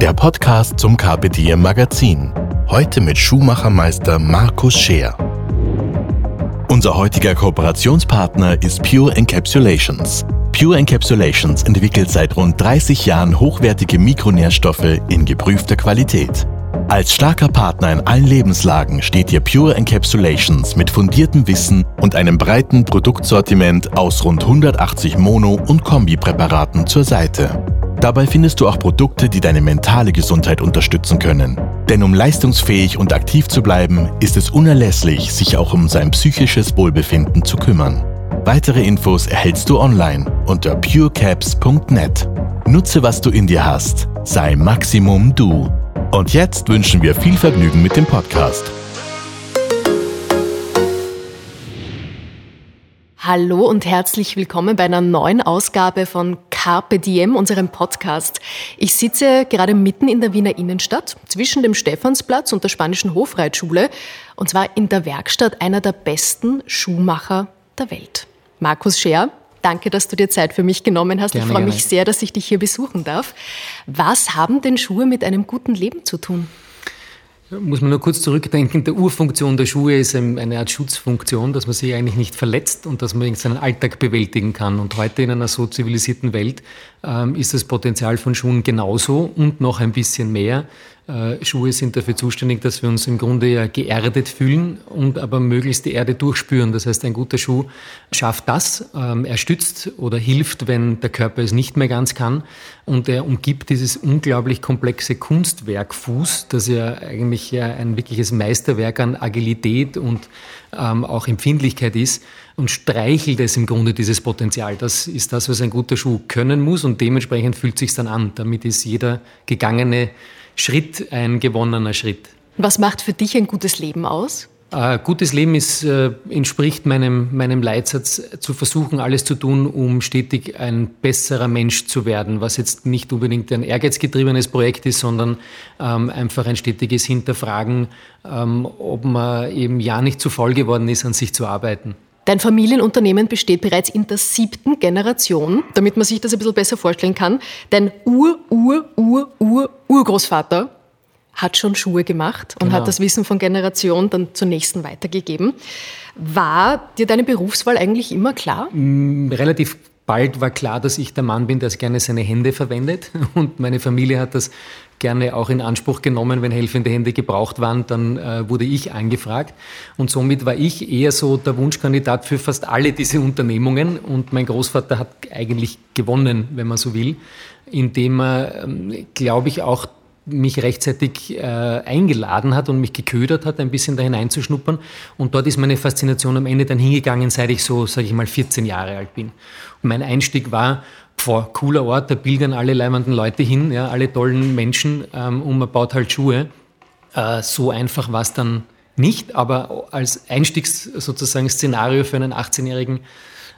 der Podcast zum Carpe Diem Magazin. Heute mit Schuhmachermeister Markus Scheer. Unser heutiger Kooperationspartner ist Pure Encapsulations. Pure Encapsulations entwickelt seit rund 30 Jahren hochwertige Mikronährstoffe in geprüfter Qualität. Als starker Partner in allen Lebenslagen steht dir Pure Encapsulations mit fundiertem Wissen und einem breiten Produktsortiment aus rund 180 Mono- und Kombipräparaten zur Seite. Dabei findest du auch Produkte, die deine mentale Gesundheit unterstützen können. Denn um leistungsfähig und aktiv zu bleiben, ist es unerlässlich, sich auch um sein psychisches Wohlbefinden zu kümmern. Weitere Infos erhältst du online unter purecaps.net. Nutze, was du in dir hast. Sei Maximum du. Und jetzt wünschen wir viel Vergnügen mit dem Podcast. Hallo und herzlich willkommen bei einer neuen Ausgabe von Carpe Diem, unserem Podcast. Ich sitze gerade mitten in der Wiener Innenstadt, zwischen dem Stephansplatz und der Spanischen Hofreitschule, und zwar in der Werkstatt einer der besten Schuhmacher der Welt. Markus Scher, danke, dass du dir Zeit für mich genommen hast. Gerne, ich freue mich gerne. sehr, dass ich dich hier besuchen darf. Was haben denn Schuhe mit einem guten Leben zu tun? Muss man nur kurz zurückdenken, der Urfunktion der Schuhe ist ein- eine Art Schutzfunktion, dass man sich eigentlich nicht verletzt und dass man seinen Alltag bewältigen kann. Und heute in einer so zivilisierten Welt ähm, ist das Potenzial von Schuhen genauso und noch ein bisschen mehr. Äh, Schuhe sind dafür zuständig, dass wir uns im Grunde ja geerdet fühlen und aber möglichst die Erde durchspüren. Das heißt, ein guter Schuh schafft das. Ähm, er stützt oder hilft, wenn der Körper es nicht mehr ganz kann. Und er umgibt dieses unglaublich komplexe Kunstwerk Fuß, das ja eigentlich ein wirkliches Meisterwerk an Agilität und ähm, auch Empfindlichkeit ist und streichelt es im Grunde dieses Potenzial. Das ist das, was ein guter Schuh können muss und dementsprechend fühlt sich dann an. Damit ist jeder gegangene Schritt ein gewonnener Schritt. Was macht für dich ein gutes Leben aus? Äh, gutes Leben ist, äh, entspricht meinem, meinem Leitsatz, zu versuchen, alles zu tun, um stetig ein besserer Mensch zu werden, was jetzt nicht unbedingt ein ehrgeizgetriebenes Projekt ist, sondern ähm, einfach ein stetiges Hinterfragen, ähm, ob man eben ja nicht zu voll geworden ist, an sich zu arbeiten. Dein Familienunternehmen besteht bereits in der siebten Generation, damit man sich das ein bisschen besser vorstellen kann. Dein Ur, Ur, Ur, Ur, Urgroßvater hat schon Schuhe gemacht und Genau. hat das Wissen von Generation dann zur nächsten weitergegeben. War dir deine Berufswahl eigentlich immer klar? relativ bald war klar, dass ich der Mann bin, der gerne seine Hände verwendet. Und meine Familie hat das gerne auch in Anspruch genommen. Wenn helfende Hände gebraucht waren, dann äh, wurde ich angefragt. Und somit war ich eher so der Wunschkandidat für fast alle diese Unternehmungen. Und mein Großvater hat eigentlich gewonnen, wenn man so will, indem er, ähm, glaube ich, auch mich rechtzeitig äh, eingeladen hat und mich geködert hat, ein bisschen da hineinzuschnuppern. Und dort ist meine Faszination am Ende dann hingegangen, seit ich so, sage ich mal, 14 Jahre alt bin. Und mein Einstieg war, boah, cooler Ort, da pilgern alle leimenden Leute hin, ja, alle tollen Menschen ähm, und man baut halt Schuhe. Äh, so einfach war es dann nicht, aber als Einstiegs sozusagen Szenario für einen 18-Jährigen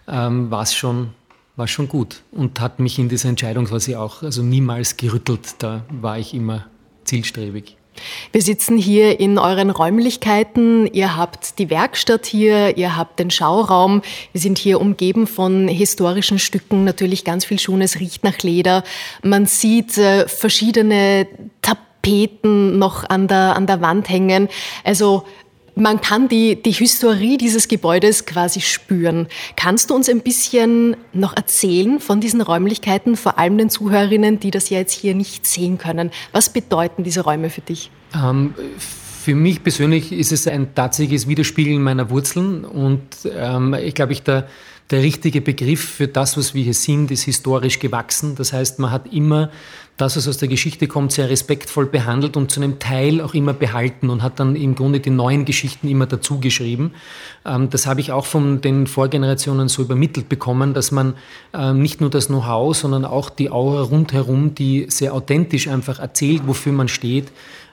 ähm, war es schon, war's schon gut und hat mich in dieser Entscheidung quasi auch also niemals gerüttelt. Da war ich immer zielstrebig. Wir sitzen hier in euren Räumlichkeiten. Ihr habt die Werkstatt hier, ihr habt den Schauraum. Wir sind hier umgeben von historischen Stücken, natürlich ganz viel Schuhen. Es riecht nach Leder. Man sieht äh, verschiedene Tapeten noch an der, an der Wand hängen. Also man kann die, die Historie dieses Gebäudes quasi spüren. Kannst du uns ein bisschen noch erzählen von diesen Räumlichkeiten, vor allem den Zuhörerinnen, die das ja jetzt hier nicht sehen können? Was bedeuten diese Räume für dich? Ähm, für mich persönlich ist es ein tatsächliches Widerspiegeln meiner Wurzeln und ähm, ich glaube, ich der, der richtige Begriff für das, was wir hier sind, ist historisch gewachsen. Das heißt, man hat immer das, was aus der Geschichte kommt, sehr respektvoll behandelt und zu einem Teil auch immer behalten und hat dann im Grunde die neuen Geschichten immer dazu geschrieben. Ähm, das habe ich auch von den Vorgenerationen so übermittelt bekommen, dass man ähm, nicht nur das Know-how, sondern auch die Aura rundherum, die sehr authentisch einfach erzählt, wofür man steht,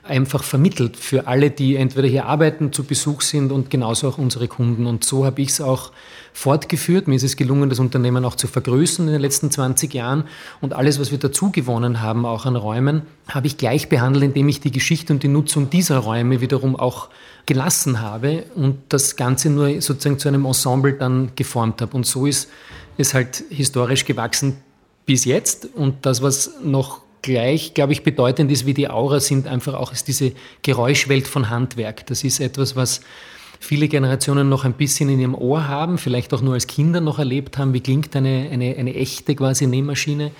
einfach vermittelt für alle, die entweder hier arbeiten, zu Besuch sind und genauso auch unsere Kunden. Und so habe ich es auch fortgeführt. Mir ist es gelungen, das Unternehmen auch zu vergrößern in den letzten 20 Jahren. Und alles, was wir dazu gewonnen haben, auch an Räumen, habe ich gleich behandelt, indem ich die Geschichte und die Nutzung dieser Räume wiederum auch gelassen habe und das Ganze nur sozusagen zu einem Ensemble dann geformt habe. Und so ist es halt historisch gewachsen bis jetzt. Und das, was noch gleich, glaube ich, bedeutend ist wie die Aura, sind einfach auch ist diese Geräuschwelt von Handwerk. Das ist etwas, was viele Generationen noch ein bisschen in ihrem Ohr haben, vielleicht auch nur als Kinder noch erlebt haben, wie klingt eine, eine, eine echte quasi Nähmaschine,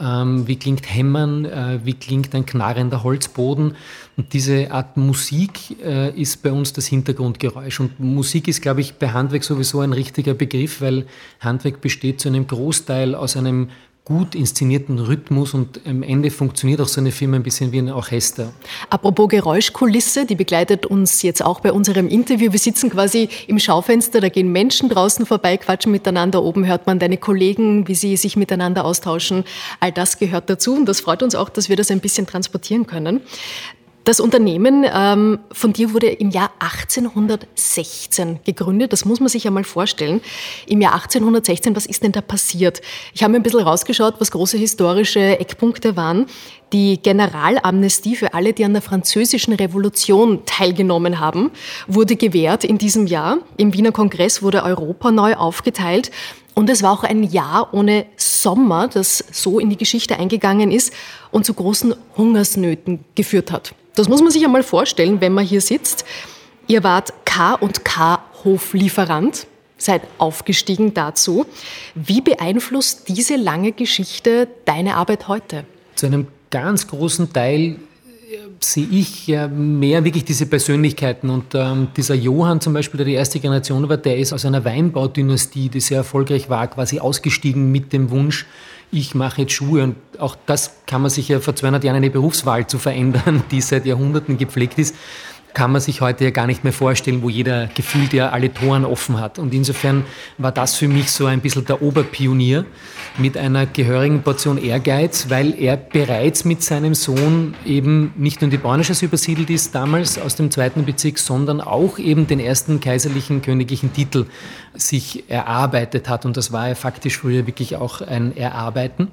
ähm, wie klingt Hämmern, äh, wie klingt ein knarrender Holzboden. Und diese Art Musik äh, ist bei uns das Hintergrundgeräusch. Und Musik ist, glaube ich, bei Handwerk sowieso ein richtiger Begriff, weil Handwerk besteht zu einem Großteil aus einem gut inszenierten Rhythmus und am Ende funktioniert auch so eine Firma ein bisschen wie ein Orchester. Apropos Geräuschkulisse, die begleitet uns jetzt auch bei unserem Interview. Wir sitzen quasi im Schaufenster, da gehen Menschen draußen vorbei, quatschen miteinander. Oben hört man deine Kollegen, wie sie sich miteinander austauschen. All das gehört dazu und das freut uns auch, dass wir das ein bisschen transportieren können. Das Unternehmen ähm, von dir wurde im Jahr 1816 gegründet. Das muss man sich ja mal vorstellen. Im Jahr 1816, was ist denn da passiert? Ich habe mir ein bisschen rausgeschaut, was große historische Eckpunkte waren. Die Generalamnestie für alle, die an der französischen Revolution teilgenommen haben, wurde gewährt in diesem Jahr. Im Wiener Kongress wurde Europa neu aufgeteilt. Und es war auch ein Jahr ohne Sommer, das so in die Geschichte eingegangen ist und zu großen Hungersnöten geführt hat. Das muss man sich einmal vorstellen, wenn man hier sitzt. Ihr wart K und K Hoflieferant, seid aufgestiegen dazu. Wie beeinflusst diese lange Geschichte deine Arbeit heute? Zu einem ganz großen Teil sehe ich ja mehr wirklich diese Persönlichkeiten. Und ähm, dieser Johann zum Beispiel, der die erste Generation war, der ist aus einer Weinbaudynastie, die sehr erfolgreich war, quasi ausgestiegen mit dem Wunsch, ich mache jetzt Schuhe. Und auch das kann man sich ja vor 200 Jahren eine Berufswahl zu verändern, die seit Jahrhunderten gepflegt ist kann man sich heute ja gar nicht mehr vorstellen, wo jeder gefühlt ja alle Toren offen hat. Und insofern war das für mich so ein bisschen der Oberpionier mit einer gehörigen Portion Ehrgeiz, weil er bereits mit seinem Sohn eben nicht nur in die Bornisches übersiedelt ist, damals aus dem zweiten Bezirk, sondern auch eben den ersten kaiserlichen königlichen Titel sich erarbeitet hat. Und das war ja faktisch früher wirklich auch ein Erarbeiten.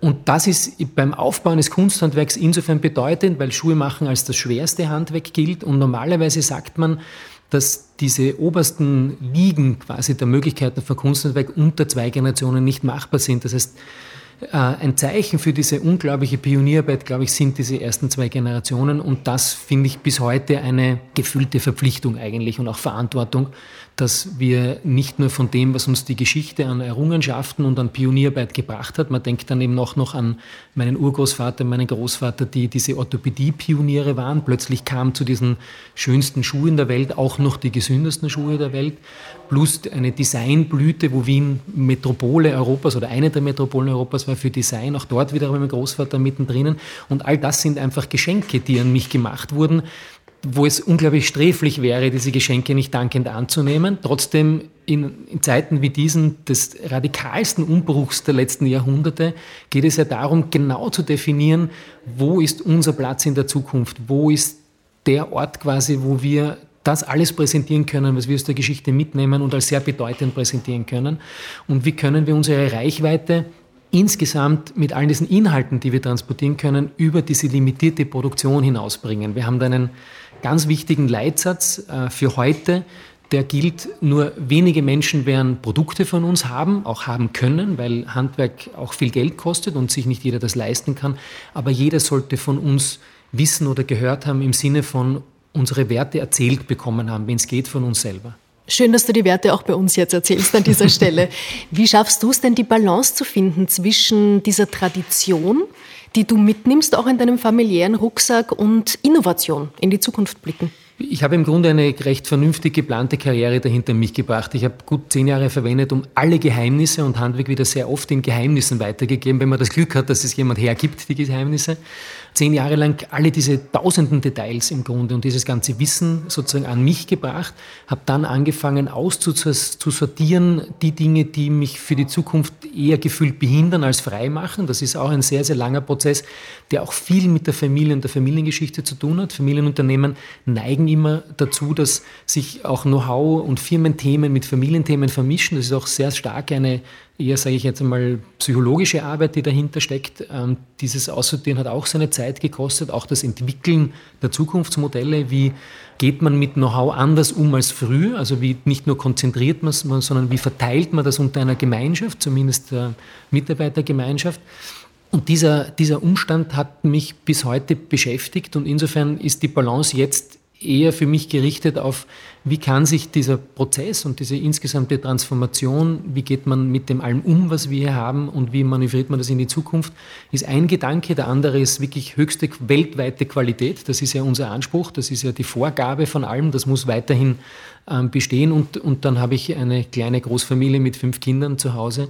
Und das ist beim Aufbau eines Kunsthandwerks insofern bedeutend, weil Schuhe machen als das schwerste Handwerk gilt. Und normalerweise sagt man, dass diese obersten Ligen quasi der Möglichkeiten von Kunsthandwerk unter zwei Generationen nicht machbar sind. Das heißt, äh, ein Zeichen für diese unglaubliche Pionierarbeit, glaube ich, sind diese ersten zwei Generationen. Und das finde ich bis heute eine gefühlte Verpflichtung eigentlich und auch Verantwortung, dass wir nicht nur von dem, was uns die Geschichte an Errungenschaften und an Pionierarbeit gebracht hat, man denkt dann eben auch noch an meinen Urgroßvater, meinen Großvater, die diese Orthopädie-Pioniere waren. Plötzlich kamen zu diesen schönsten Schuhen der Welt auch noch die gesündesten Schuhe der Welt, plus eine Designblüte, wo Wien Metropole Europas oder eine der Metropolen Europas war für Design, auch dort wieder mein Großvater mittendrin. Und all das sind einfach Geschenke, die an mich gemacht wurden, wo es unglaublich sträflich wäre, diese Geschenke nicht dankend anzunehmen. Trotzdem in, in, Zeiten wie diesen des radikalsten Umbruchs der letzten Jahrhunderte geht es ja darum, genau zu definieren, wo ist unser Platz in der Zukunft, wo ist der Ort quasi, wo wir das alles präsentieren können, was wir aus der Geschichte mitnehmen und als sehr bedeutend präsentieren können. Und wie können wir unsere Reichweite insgesamt mit all diesen Inhalten, die wir transportieren können, über diese limitierte Produktion hinausbringen. Wir haben da einen ganz wichtigen Leitsatz äh, für heute, der gilt, nur wenige Menschen werden Produkte von uns haben, auch haben können, weil Handwerk auch viel Geld kostet und sich nicht jeder das leisten kann. Aber jeder sollte von uns wissen oder gehört haben im Sinne von unsere Werte erzählt bekommen haben, wenn es geht, von uns selber. Schön, dass du die Werte auch bei uns jetzt erzählst an dieser Stelle. Wie schaffst du es denn, die Balance zu finden zwischen dieser Tradition, die du mitnimmst, auch in deinem familiären Rucksack und Innovation in die Zukunft blicken? Ich habe im Grunde eine recht vernünftig geplante Karriere dahinter mich gebracht. Ich habe gut zehn Jahre verwendet, um alle Geheimnisse und Handwerk wieder sehr oft in Geheimnissen weitergegeben, wenn man das Glück hat, dass es jemand hergibt, die Geheimnisse zehn Jahre lang alle diese tausenden Details im Grunde und dieses ganze Wissen sozusagen an mich gebracht, habe dann angefangen auszusortieren, die Dinge, die mich für die Zukunft eher gefühlt behindern als frei machen. Das ist auch ein sehr, sehr langer Prozess, der auch viel mit der Familie und der Familiengeschichte zu tun hat. Familienunternehmen neigen immer dazu, dass sich auch Know-how und Firmenthemen mit Familienthemen vermischen. Das ist auch sehr stark eine eher, sage ich jetzt einmal, psychologische Arbeit, die dahinter steckt. Ähm, dieses Aussortieren hat auch seine Zeit gekostet, auch das Entwickeln der Zukunftsmodelle. Wie geht man mit Know-how anders um als früher? Also wie nicht nur konzentriert man es, sondern wie verteilt man das unter einer Gemeinschaft, zumindest der Mitarbeitergemeinschaft? Und dieser, dieser Umstand hat mich bis heute beschäftigt und insofern ist die Balance jetzt eher für mich gerichtet auf, wie kann sich dieser Prozess und diese insgesamte Transformation, wie geht man mit dem allem um, was wir hier haben und wie manövriert man das in die Zukunft, ist ein Gedanke. Der andere ist wirklich höchste weltweite Qualität. Das ist ja unser Anspruch, das ist ja die Vorgabe von allem, das muss weiterhin ähm, bestehen. Und, und dann habe ich eine kleine Großfamilie mit fünf Kindern zu Hause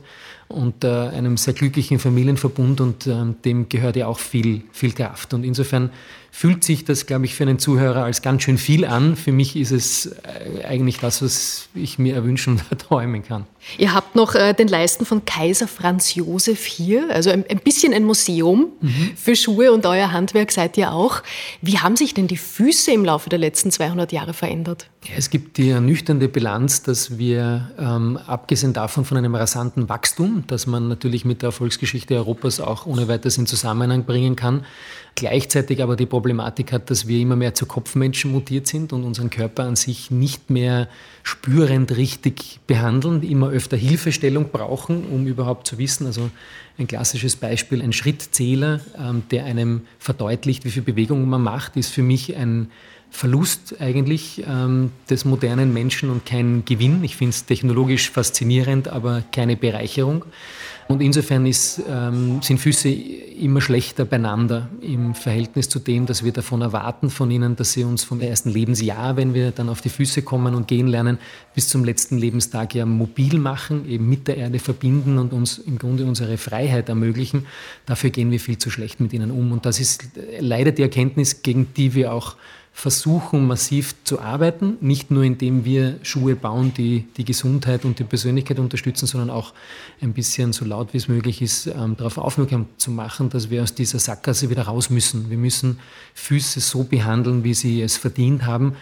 und äh, einem sehr glücklichen Familienverbund und äh, dem gehört ja auch viel, viel Kraft. Und insofern fühlt sich das, glaube ich, für einen Zuhörer als ganz schön viel an. Für mich ist es äh, eigentlich das, was ich mir erwünschen und erträumen kann. Ihr habt noch äh, den Leisten von Kaiser Franz Josef hier, also ein, ein bisschen ein Museum mhm. für Schuhe und euer Handwerk seid ihr auch. Wie haben sich denn die Füße im Laufe der letzten 200 Jahre verändert? Ja, es gibt die ernüchternde Bilanz, dass wir, ähm, abgesehen davon von einem rasanten Wachstum, das man natürlich mit der Erfolgsgeschichte Europas auch ohne weiteres in Zusammenhang bringen kann, gleichzeitig aber die Problematik hat, dass wir immer mehr zu Kopfmenschen mutiert sind und unseren Körper an sich nicht mehr spürend richtig behandeln, immer öfter Hilfestellung brauchen, um überhaupt zu wissen. Also ein klassisches Beispiel, ein Schrittzähler, ähm, der einem verdeutlicht, wie viel Bewegung man macht, ist für mich ein Verlust eigentlich ähm, des modernen Menschen und kein Gewinn. Ich finde es technologisch faszinierend, aber keine Bereicherung. Und insofern ist, ähm, sind Füße immer schlechter beieinander im Verhältnis zu dem, dass wir davon erwarten von ihnen, dass sie uns vom ersten Lebensjahr, wenn wir dann auf die Füße kommen und gehen lernen, bis zum letzten Lebenstag ja mobil machen, eben mit der Erde verbinden und uns im Grunde unsere Freiheit ermöglichen. Dafür gehen wir viel zu schlecht mit ihnen um. Und das ist leider die Erkenntnis, gegen die wir auch versuchen massiv zu arbeiten, nicht nur indem wir Schuhe bauen, die die Gesundheit und die Persönlichkeit unterstützen, sondern auch ein bisschen so laut wie es möglich ist, ähm, darauf aufmerksam zu machen, dass wir aus dieser Sackgasse wieder raus müssen. Wir müssen Füße so behandeln, wie sie es verdient haben.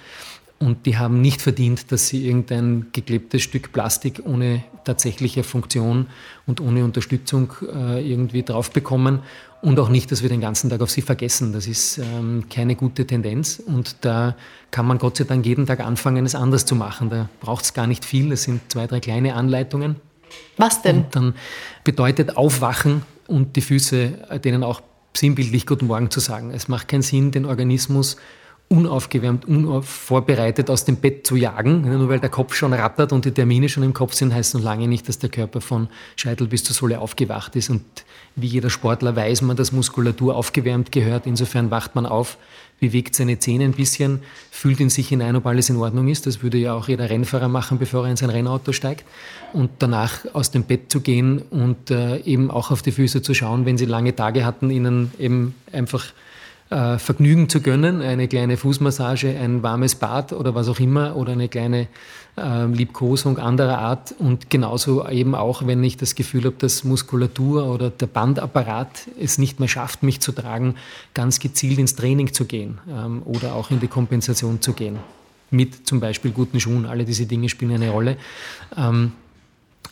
Und die haben nicht verdient, dass sie irgendein geklebtes Stück Plastik ohne tatsächliche Funktion und ohne Unterstützung äh, irgendwie drauf bekommen. Und auch nicht, dass wir den ganzen Tag auf sie vergessen. Das ist ähm, keine gute Tendenz. Und da kann man Gott sei Dank jeden Tag anfangen, es anders zu machen. Da braucht es gar nicht viel. Es sind zwei, drei kleine Anleitungen. Was denn? Und dann bedeutet Aufwachen und die Füße, äh, denen auch sinnbildlich Guten Morgen zu sagen. Es macht keinen Sinn, den Organismus unaufgewärmt, unvorbereitet aus dem Bett zu jagen. Nur weil der Kopf schon rattert und die Termine schon im Kopf sind, heißt noch lange nicht, dass der Körper von Scheitel bis zur Sohle aufgewacht ist. Und wie jeder Sportler weiß man, dass Muskulatur aufgewärmt gehört. Insofern wacht man auf, bewegt seine Zähne ein bisschen, fühlt in sich hinein, ob alles in Ordnung ist. Das würde ja auch jeder Rennfahrer machen, bevor er in sein Rennauto steigt. Und danach aus dem Bett zu gehen und äh, eben auch auf die Füße zu schauen, wenn sie lange Tage hatten, ihnen eben einfach äh, Vergnügen zu gönnen, eine kleine Fußmassage, ein warmes Bad oder was auch immer oder eine kleine äh, Liebkosung anderer Art und genauso eben auch, wenn ich das Gefühl habe, dass Muskulatur oder der Bandapparat es nicht mehr schafft, mich zu tragen, ganz gezielt ins Training zu gehen ähm, oder auch in die Kompensation zu gehen. Mit zum Beispiel guten Schuhen. Alle diese Dinge spielen eine Rolle. Ähm,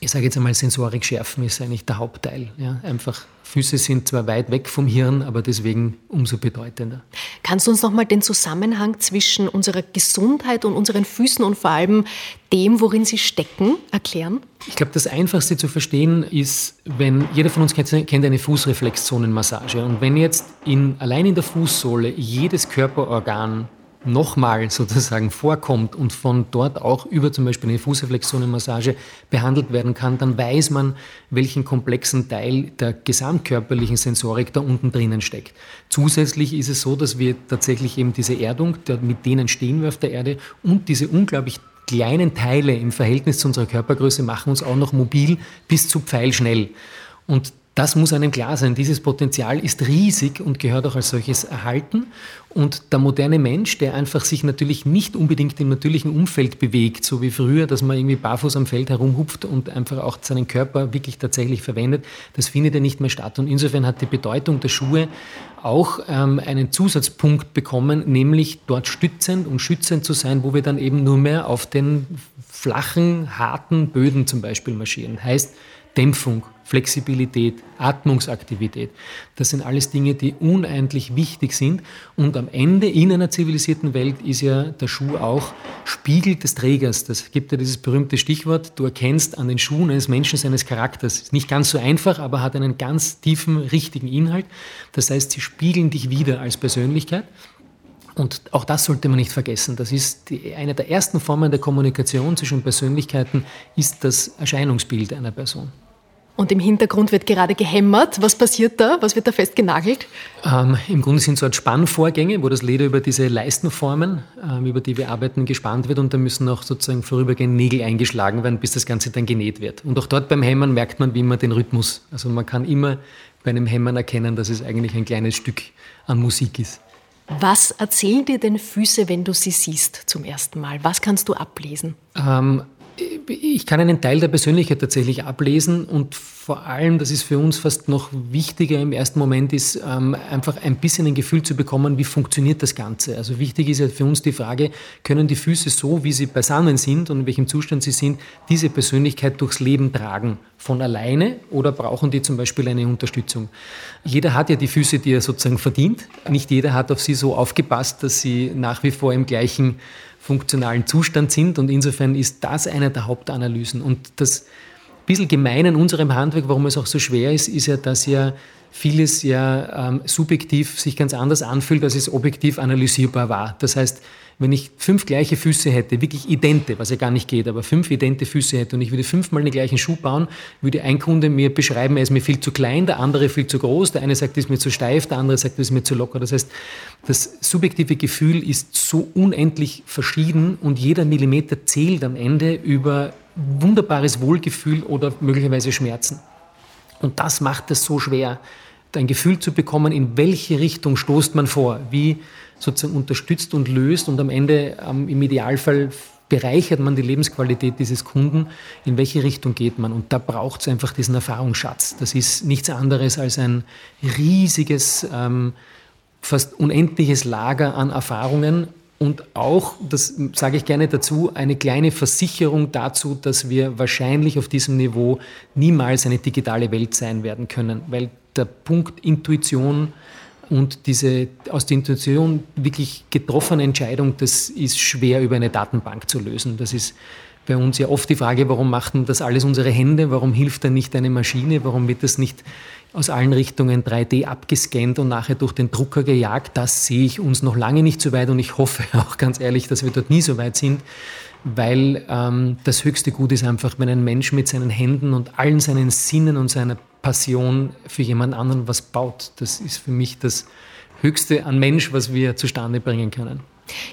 ich sage jetzt einmal, Sensorik schärfen ist eigentlich der Hauptteil. Ja, einfach Füße sind zwar weit weg vom Hirn, aber deswegen umso bedeutender. Kannst du uns nochmal den Zusammenhang zwischen unserer Gesundheit und unseren Füßen und vor allem dem, worin sie stecken, erklären? Ich glaube, das Einfachste zu verstehen ist, wenn jeder von uns kennt, eine Fußreflexzonenmassage und wenn jetzt in, allein in der Fußsohle jedes Körperorgan nochmal sozusagen vorkommt und von dort auch über zum Beispiel eine Fußreflexionenmassage behandelt werden kann, dann weiß man, welchen komplexen Teil der gesamtkörperlichen Sensorik da unten drinnen steckt. Zusätzlich ist es so, dass wir tatsächlich eben diese Erdung, mit denen stehen wir auf der Erde und diese unglaublich kleinen Teile im Verhältnis zu unserer Körpergröße machen uns auch noch mobil bis zu pfeilschnell. Und das muss einem klar sein. Dieses Potenzial ist riesig und gehört auch als solches erhalten. Und der moderne Mensch, der einfach sich natürlich nicht unbedingt im natürlichen Umfeld bewegt, so wie früher, dass man irgendwie barfuß am Feld herumhupft und einfach auch seinen Körper wirklich tatsächlich verwendet, das findet ja nicht mehr statt. Und insofern hat die Bedeutung der Schuhe auch ähm, einen Zusatzpunkt bekommen, nämlich dort stützend und schützend zu sein, wo wir dann eben nur mehr auf den flachen, harten Böden zum Beispiel marschieren. Heißt, Dämpfung, Flexibilität, Atmungsaktivität. Das sind alles Dinge, die unendlich wichtig sind. Und am Ende in einer zivilisierten Welt ist ja der Schuh auch Spiegel des Trägers. Das gibt ja dieses berühmte Stichwort, du erkennst an den Schuhen eines Menschen seines Charakters. Ist nicht ganz so einfach, aber hat einen ganz tiefen, richtigen Inhalt. Das heißt, sie spiegeln dich wieder als Persönlichkeit. Und auch das sollte man nicht vergessen. Das ist die, eine der ersten Formen der Kommunikation zwischen Persönlichkeiten, ist das Erscheinungsbild einer Person. Und im Hintergrund wird gerade gehämmert. Was passiert da? Was wird da festgenagelt? Ähm, Im Grunde sind so Art Spannvorgänge, wo das Leder über diese Leistenformen, ähm, über die wir arbeiten, gespannt wird und da müssen auch sozusagen vorübergehend Nägel eingeschlagen werden, bis das Ganze dann genäht wird. Und auch dort beim Hämmern merkt man wie immer den Rhythmus. Also man kann immer bei einem Hämmern erkennen, dass es eigentlich ein kleines Stück an Musik ist. Was erzählen dir denn Füße, wenn du sie siehst zum ersten Mal? Was kannst du ablesen? Ähm, ich kann einen Teil der Persönlichkeit tatsächlich ablesen und vor allem, das ist für uns fast noch wichtiger im ersten Moment, ist ähm, einfach ein bisschen ein Gefühl zu bekommen, wie funktioniert das Ganze. Also wichtig ist ja für uns die Frage, können die Füße so, wie sie beisammen sind und in welchem Zustand sie sind, diese Persönlichkeit durchs Leben tragen? Von alleine oder brauchen die zum Beispiel eine Unterstützung? Jeder hat ja die Füße, die er sozusagen verdient. Nicht jeder hat auf sie so aufgepasst, dass sie nach wie vor im gleichen funktionalen Zustand sind. Und insofern ist das eine der Hauptanalysen. Und das bisschen gemein in unserem Handwerk, warum es auch so schwer ist, ist ja, dass ja vieles ja ähm, subjektiv sich ganz anders anfühlt, als es objektiv analysierbar war. Das heißt, wenn ich fünf gleiche Füße hätte, wirklich idente, was ja gar nicht geht, aber fünf idente Füße hätte und ich würde fünfmal den gleichen Schuh bauen, würde ein Kunde mir beschreiben, er ist mir viel zu klein, der andere viel zu groß, der eine sagt, er ist mir zu steif, der andere sagt, er ist mir zu locker. Das heißt, das subjektive Gefühl ist so unendlich verschieden und jeder Millimeter zählt am Ende über wunderbares Wohlgefühl oder möglicherweise Schmerzen. Und das macht es so schwer, ein Gefühl zu bekommen, in welche Richtung stoßt man vor, wie sozusagen unterstützt und löst und am Ende ähm, im Idealfall bereichert man die Lebensqualität dieses Kunden, in welche Richtung geht man. Und da braucht es einfach diesen Erfahrungsschatz. Das ist nichts anderes als ein riesiges, ähm, fast unendliches Lager an Erfahrungen und auch, das sage ich gerne dazu, eine kleine Versicherung dazu, dass wir wahrscheinlich auf diesem Niveau niemals eine digitale Welt sein werden können, weil der Punkt Intuition und diese aus der Intuition wirklich getroffene Entscheidung, das ist schwer über eine Datenbank zu lösen. Das ist bei uns ja oft die Frage, warum machen das alles unsere Hände? Warum hilft da nicht eine Maschine? Warum wird das nicht aus allen Richtungen 3D abgescannt und nachher durch den Drucker gejagt? Das sehe ich uns noch lange nicht so weit und ich hoffe auch ganz ehrlich, dass wir dort nie so weit sind, weil ähm, das höchste Gut ist einfach, wenn ein Mensch mit seinen Händen und allen seinen Sinnen und seiner Passion für jemand anderen was baut. Das ist für mich das Höchste an Mensch, was wir zustande bringen können.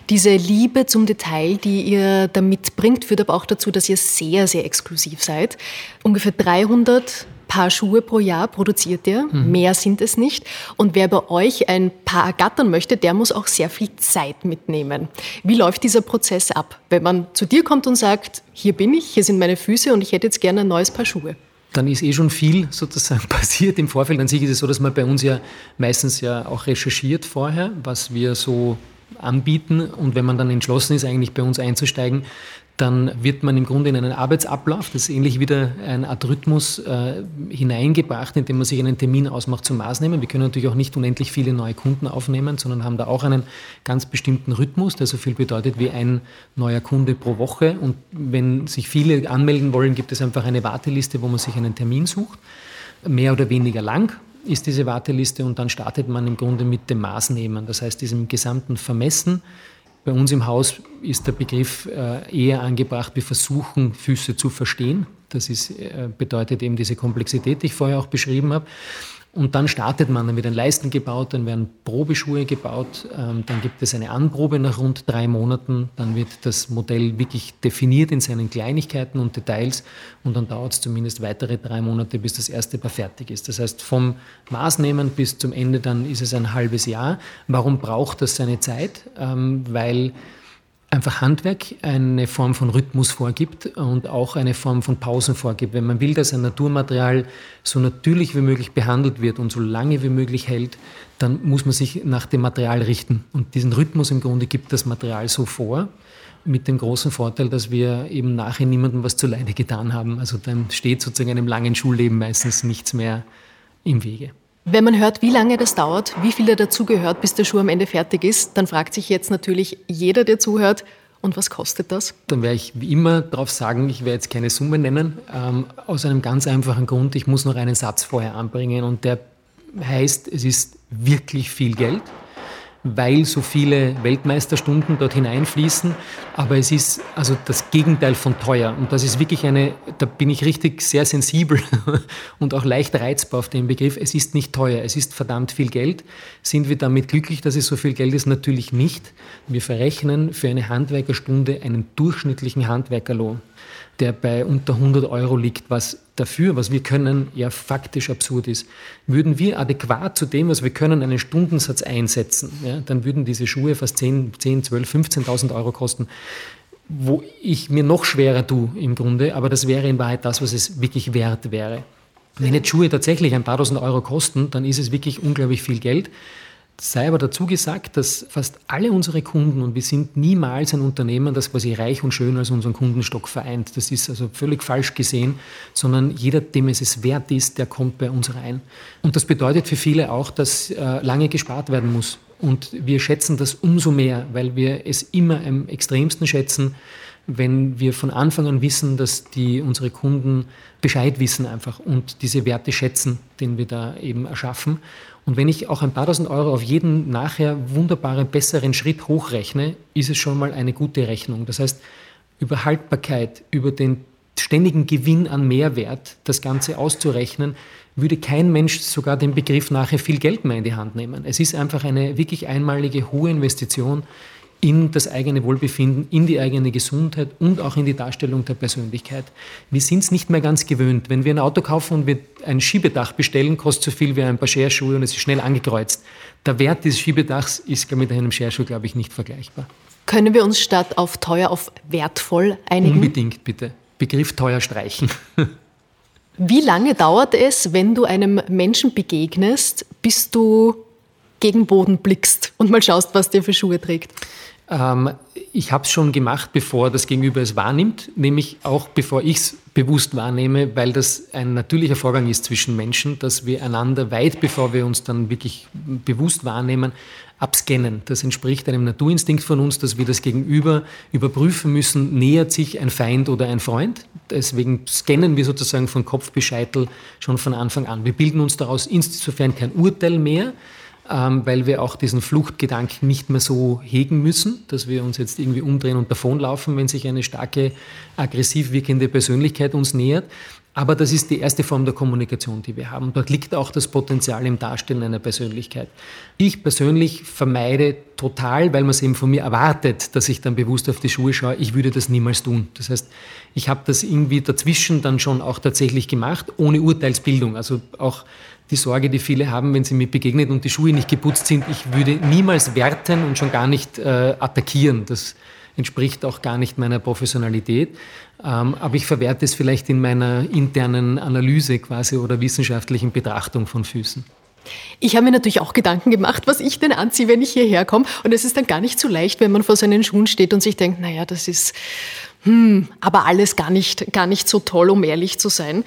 Diese Liebe zum Detail, die ihr da mitbringt, führt aber auch dazu, dass ihr sehr, sehr exklusiv seid. Ungefähr 300 Paar Schuhe pro Jahr produziert ihr. Mhm. Mehr sind es nicht. Und wer bei euch ein Paar ergattern möchte, der muss auch sehr viel Zeit mitnehmen. Wie läuft dieser Prozess ab, wenn man zu dir kommt und sagt, hier bin ich, hier sind meine Füße und ich hätte jetzt gerne ein neues Paar Schuhe? dann ist eh schon viel sozusagen passiert im Vorfeld. An sich ist es so, dass man bei uns ja meistens ja auch recherchiert vorher, was wir so anbieten. Und wenn man dann entschlossen ist, eigentlich bei uns einzusteigen, dann wird man im Grunde in einen Arbeitsablauf, das ist ähnlich wieder ein Art Rhythmus, äh, hineingebracht, indem man sich einen Termin ausmacht zum Maßnehmen. Wir können natürlich auch nicht unendlich viele neue Kunden aufnehmen, sondern haben da auch einen ganz bestimmten Rhythmus, der so viel bedeutet wie ein neuer Kunde pro Woche. Und wenn sich viele anmelden wollen, gibt es einfach eine Warteliste, wo man sich einen Termin sucht, mehr oder weniger lang ist diese Warteliste und dann startet man im Grunde mit dem Maßnehmen, das heißt diesem gesamten Vermessen Bei uns im Haus ist der Begriff äh, eher angebracht, wir versuchen Füße zu verstehen. Das ist, äh, bedeutet eben diese Komplexität, die ich vorher auch beschrieben habe. Und dann startet man, dann wird ein Leisten gebaut, dann werden Probeschuhe gebaut, ähm, dann gibt es eine Anprobe nach rund drei Monaten, dann wird das Modell wirklich definiert in seinen Kleinigkeiten und Details und dann dauert es zumindest weitere drei Monate, bis das erste Paar fertig ist. Das heißt, vom Maßnehmen bis zum Ende dann ist es ein halbes Jahr. Warum braucht das seine Zeit? Ähm, weil einfach Handwerk eine Form von Rhythmus vorgibt und auch eine Form von Pausen vorgibt. Wenn man will, dass ein Naturmaterial so natürlich wie möglich behandelt wird und so lange wie möglich hält, dann muss man sich nach dem Material richten. Und diesen Rhythmus im Grunde gibt das Material so vor, mit dem großen Vorteil, dass wir eben nachher niemandem was zuleide getan haben. Also dann steht sozusagen einem langen Schulleben meistens nichts mehr im Wege. Wenn man hört, wie lange das dauert, wie viel da dazugehört, bis der Schuh am Ende fertig ist, dann fragt sich jetzt natürlich jeder, der zuhört, und was kostet das? Dann werde ich wie immer darauf sagen, ich werde jetzt keine Summe nennen, ähm, aus einem ganz einfachen Grund, ich muss noch einen Satz vorher anbringen und der heißt, es ist wirklich viel Geld weil so viele Weltmeisterstunden dort hineinfließen. Aber es ist also das Gegenteil von teuer. Und das ist wirklich eine, da bin ich richtig sehr sensibel und auch leicht reizbar auf den Begriff. Es ist nicht teuer, es ist verdammt viel Geld. Sind wir damit glücklich, dass es so viel Geld ist? Natürlich nicht. Wir verrechnen für eine Handwerkerstunde einen durchschnittlichen Handwerkerlohn der bei unter 100 Euro liegt, was dafür, was wir können, ja faktisch absurd ist. Würden wir adäquat zu dem, was wir können, einen Stundensatz einsetzen, ja, dann würden diese Schuhe fast 10, 10 12, 15.000 Euro kosten, wo ich mir noch schwerer tue im Grunde, aber das wäre in Wahrheit das, was es wirklich wert wäre. Wenn jetzt Schuhe tatsächlich ein paar tausend Euro kosten, dann ist es wirklich unglaublich viel Geld. Sei aber dazu gesagt, dass fast alle unsere Kunden, und wir sind niemals ein Unternehmen, das quasi reich und schön als unseren Kundenstock vereint. Das ist also völlig falsch gesehen, sondern jeder, dem es es wert ist, der kommt bei uns rein. Und das bedeutet für viele auch, dass äh, lange gespart werden muss. Und wir schätzen das umso mehr, weil wir es immer am extremsten schätzen, wenn wir von Anfang an wissen, dass die, unsere Kunden Bescheid wissen einfach und diese Werte schätzen, den wir da eben erschaffen. Und wenn ich auch ein paar tausend Euro auf jeden nachher wunderbaren, besseren Schritt hochrechne, ist es schon mal eine gute Rechnung. Das heißt, über Haltbarkeit, über den ständigen Gewinn an Mehrwert, das Ganze auszurechnen, würde kein Mensch sogar den Begriff nachher viel Geld mehr in die Hand nehmen. Es ist einfach eine wirklich einmalige hohe Investition in das eigene Wohlbefinden, in die eigene Gesundheit und auch in die Darstellung der Persönlichkeit. Wir sind es nicht mehr ganz gewöhnt. Wenn wir ein Auto kaufen und wir ein Schiebedach bestellen, kostet so viel wie ein paar Scherschuhe und es ist schnell angekreuzt. Der Wert dieses Schiebedachs ist mit einem Scherschuh, glaube ich, nicht vergleichbar. Können wir uns statt auf teuer auf wertvoll einigen? Unbedingt, bitte. Begriff teuer streichen. Wie lange dauert es, wenn du einem Menschen begegnest, bis du gegen Boden blickst und mal schaust, was der für Schuhe trägt? Ähm, ich habe es schon gemacht, bevor das Gegenüber es wahrnimmt, nämlich auch bevor ich es bewusst wahrnehme, weil das ein natürlicher Vorgang ist zwischen Menschen, dass wir einander weit bevor wir uns dann wirklich bewusst wahrnehmen, abscannen. Das entspricht einem Naturinstinkt von uns, dass wir das Gegenüber überprüfen müssen, nähert sich ein Feind oder ein Freund. Deswegen scannen wir sozusagen von Kopf bis Scheitel schon von Anfang an. Wir bilden uns daraus insofern kein Urteil mehr, weil wir auch diesen Fluchtgedanken nicht mehr so hegen müssen, dass wir uns jetzt irgendwie umdrehen und davonlaufen, wenn sich eine starke, aggressiv wirkende Persönlichkeit uns nähert. Aber das ist die erste Form der Kommunikation, die wir haben. Dort liegt auch das Potenzial im Darstellen einer Persönlichkeit. Ich persönlich vermeide total, weil man es eben von mir erwartet, dass ich dann bewusst auf die Schuhe schaue. Ich würde das niemals tun. Das heißt, ich habe das irgendwie dazwischen dann schon auch tatsächlich gemacht, ohne Urteilsbildung. Also auch die Sorge, die viele haben, wenn sie mir begegnet und die Schuhe nicht geputzt sind. Ich würde niemals werten und schon gar nicht äh, attackieren. Das entspricht auch gar nicht meiner Professionalität. Ähm, aber ich verwerte es vielleicht in meiner internen Analyse quasi oder wissenschaftlichen Betrachtung von Füßen. Ich habe mir natürlich auch Gedanken gemacht, was ich denn anziehe, wenn ich hierher komme. Und es ist dann gar nicht so leicht, wenn man vor seinen Schuhen steht und sich denkt, naja, das ist, hm, aber alles gar nicht, gar nicht so toll, um ehrlich zu sein.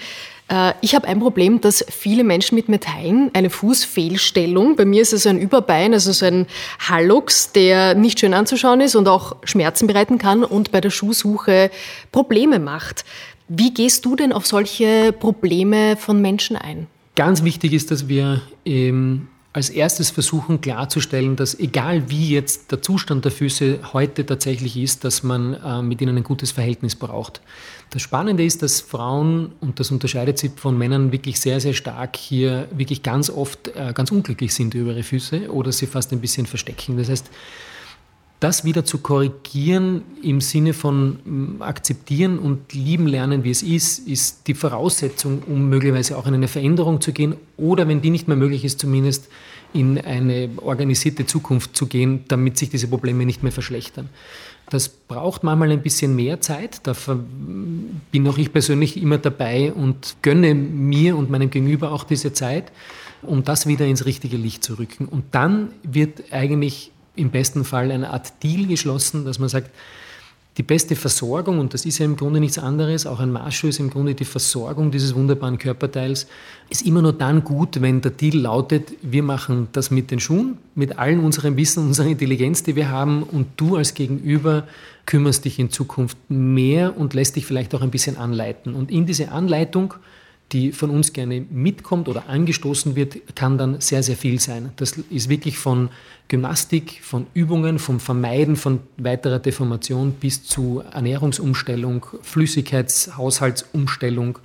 Äh, ich habe ein Problem, dass viele Menschen mit mir teilen, eine Fußfehlstellung. Bei mir ist es ein Überbein, also so ein Hallux, der nicht schön anzuschauen ist und auch Schmerzen bereiten kann und bei der Schuhsuche Probleme macht. Wie gehst du denn auf solche Probleme von Menschen ein? Ganz wichtig ist, dass wir ähm, als erstes versuchen klarzustellen, dass egal wie jetzt der Zustand der Füße heute tatsächlich ist, dass man äh, mit ihnen ein gutes Verhältnis braucht. Das Spannende ist, dass Frauen, und das unterscheidet sich von Männern wirklich sehr, sehr stark, hier wirklich ganz oft äh, ganz unglücklich sind über ihre Füße oder sie fast ein bisschen verstecken. Das heißt, das wieder zu korrigieren im Sinne von mm, akzeptieren und lieben lernen, wie es ist, ist die Voraussetzung, um möglicherweise auch in eine Veränderung zu gehen oder wenn die nicht mehr möglich ist, zumindest in eine organisierte Zukunft zu gehen, damit sich diese Probleme nicht mehr verschlechtern. Das braucht manchmal ein bisschen mehr Zeit. Da bin auch ich persönlich immer dabei und gönne mir und meinem Gegenüber auch diese Zeit, um das wieder ins richtige Licht zu rücken. Und dann wird eigentlich im besten Fall eine Art Deal geschlossen, dass man sagt, die beste Versorgung, und das ist ja im Grunde nichts anderes, auch ein Marschschuh ist im Grunde die Versorgung dieses wunderbaren Körperteils, ist immer nur dann gut, wenn der Deal lautet, wir machen das mit den Schuhen, mit allen unserem Wissen, unserer Intelligenz, die wir haben, und du als Gegenüber kümmerst dich in Zukunft mehr und lässt dich vielleicht auch ein bisschen anleiten. Und in diese Anleitung die von uns gerne mitkommt oder angestoßen wird, kann dann sehr, sehr viel sein. Das ist wirklich von Gymnastik, von Übungen, vom Vermeiden von weiterer Deformation bis zu Ernährungsumstellung, Flüssigkeitshaushaltsumstellung,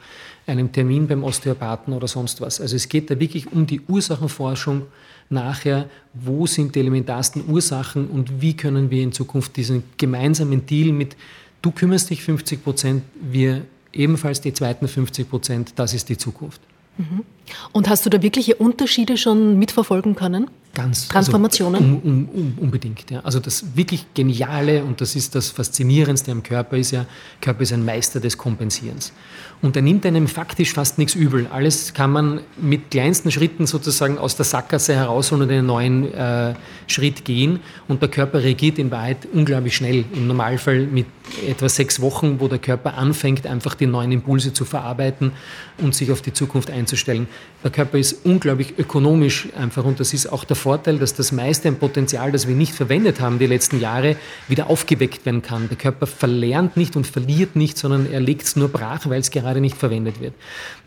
einem Termin beim Osteopathen oder sonst was. Also es geht da wirklich um die Ursachenforschung nachher, wo sind die elementarsten Ursachen und wie können wir in Zukunft diesen gemeinsamen Deal mit du kümmerst dich 50 Prozent, wir ebenfalls die zweiten 50 Prozent, das ist die Zukunft. Mhm. Und hast du da wirkliche Unterschiede schon mitverfolgen können? Ganz. Also Transformationen? Also, um, um, unbedingt. Ja. Also das wirklich Geniale und das ist das Faszinierendste am Körper ist ja, Körper ist ein Meister des Kompensierens. Und er nimmt einem faktisch fast nichts übel. Alles kann man mit kleinsten Schritten sozusagen aus der Sackgasse herausholen und einen neuen äh, Schritt gehen. Und der Körper reagiert in Wahrheit unglaublich schnell. Im Normalfall mit etwa sechs Wochen, wo der Körper anfängt, einfach die neuen Impulse zu verarbeiten und sich auf die Zukunft einzustellen. Der Körper ist unglaublich ökonomisch einfach und das ist auch der Vorteil, dass das meiste ein Potenzial, das wir nicht verwendet haben die letzten Jahre, wieder aufgeweckt werden kann. Der Körper verlernt nicht und verliert nicht, sondern er legt es nur brach, weil es gerade nicht verwendet wird.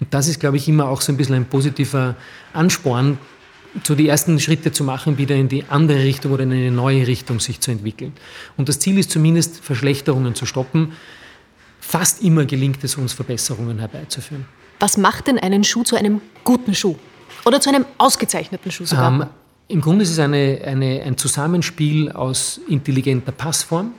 Und das ist, glaube ich, immer auch so ein bisschen ein positiver Ansporn, so die ersten Schritte zu machen, wieder in die andere Richtung oder in eine neue Richtung sich zu entwickeln. Und das Ziel ist zumindest, Verschlechterungen zu stoppen. Fast immer gelingt es uns, Verbesserungen herbeizuführen. Was macht denn einen Schuh zu einem guten Schuh? Oder zu einem ausgezeichneten Schuh sogar? Ähm, Im Grunde ist es eine, eine, ein Zusammenspiel aus intelligenter Passform,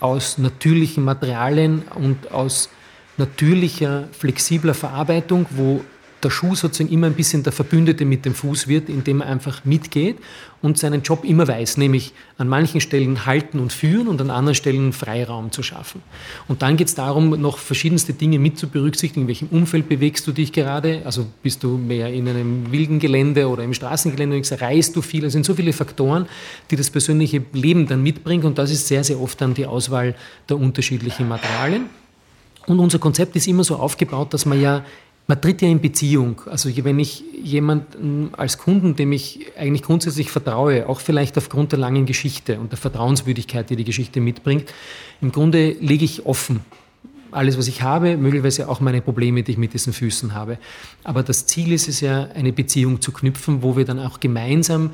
aus natürlichen Materialien und aus natürlicher, flexibler Verarbeitung, wo der Schuh sozusagen immer ein bisschen der Verbündete mit dem Fuß wird, indem er einfach mitgeht und seinen Job immer weiß, nämlich an manchen Stellen halten und führen und an anderen Stellen Freiraum zu schaffen. Und dann geht es darum, noch verschiedenste Dinge mit zu berücksichtigen. In welchem Umfeld bewegst du dich gerade? Also bist du mehr in einem wilden Gelände oder im Straßengelände? Reist du viel? Es sind so viele Faktoren, die das persönliche Leben dann mitbringen und das ist sehr, sehr oft dann die Auswahl der unterschiedlichen Materialien. Und unser Konzept ist immer so aufgebaut, dass man ja man tritt ja in Beziehung. Also wenn ich jemanden als Kunden, dem ich eigentlich grundsätzlich vertraue, auch vielleicht aufgrund der langen Geschichte und der Vertrauenswürdigkeit, die die Geschichte mitbringt, im Grunde lege ich offen alles, was ich habe, möglicherweise auch meine Probleme, die ich mit diesen Füßen habe. Aber das Ziel ist es ja, eine Beziehung zu knüpfen, wo wir dann auch gemeinsam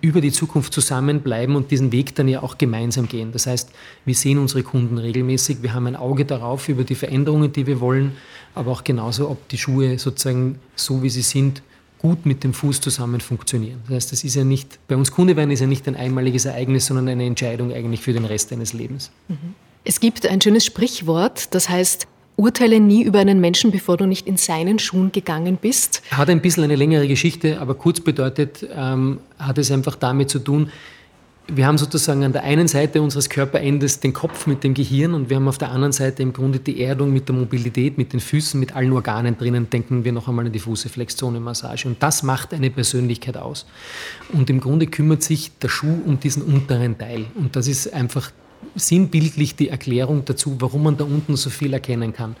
über die Zukunft zusammenbleiben und diesen Weg dann ja auch gemeinsam gehen. Das heißt, wir sehen unsere Kunden regelmäßig, wir haben ein Auge darauf über die Veränderungen, die wir wollen, aber auch genauso, ob die Schuhe sozusagen so wie sie sind, gut mit dem Fuß zusammen funktionieren. Das heißt, das ist ja nicht, bei uns Kunde werden ist ja nicht ein einmaliges Ereignis, sondern eine Entscheidung eigentlich für den Rest deines Lebens. Mhm. Es gibt ein schönes Sprichwort, das heißt, Urteile nie über einen Menschen, bevor du nicht in seinen Schuhen gegangen bist. Hat ein bisschen eine längere Geschichte, aber kurz bedeutet, ähm, hat es einfach damit zu tun, wir haben sozusagen an der einen Seite unseres Körperendes den Kopf mit dem Gehirn und wir haben auf der anderen Seite im Grunde die Erdung mit der Mobilität, mit den Füßen, mit allen Organen drinnen. Denken wir noch einmal an die Fußreflexzone-Massage. Und das macht eine Persönlichkeit aus. Und im Grunde kümmert sich der Schuh um diesen unteren Teil. Und das ist einfach sinnbildlich die Erklärung dazu, warum man da unten so viel erkennen kann.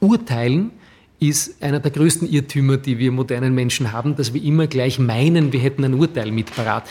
Urteilen ist einer der größten Irrtümer, die wir modernen Menschen haben, dass wir immer gleich meinen, wir hätten ein Urteil mit parat.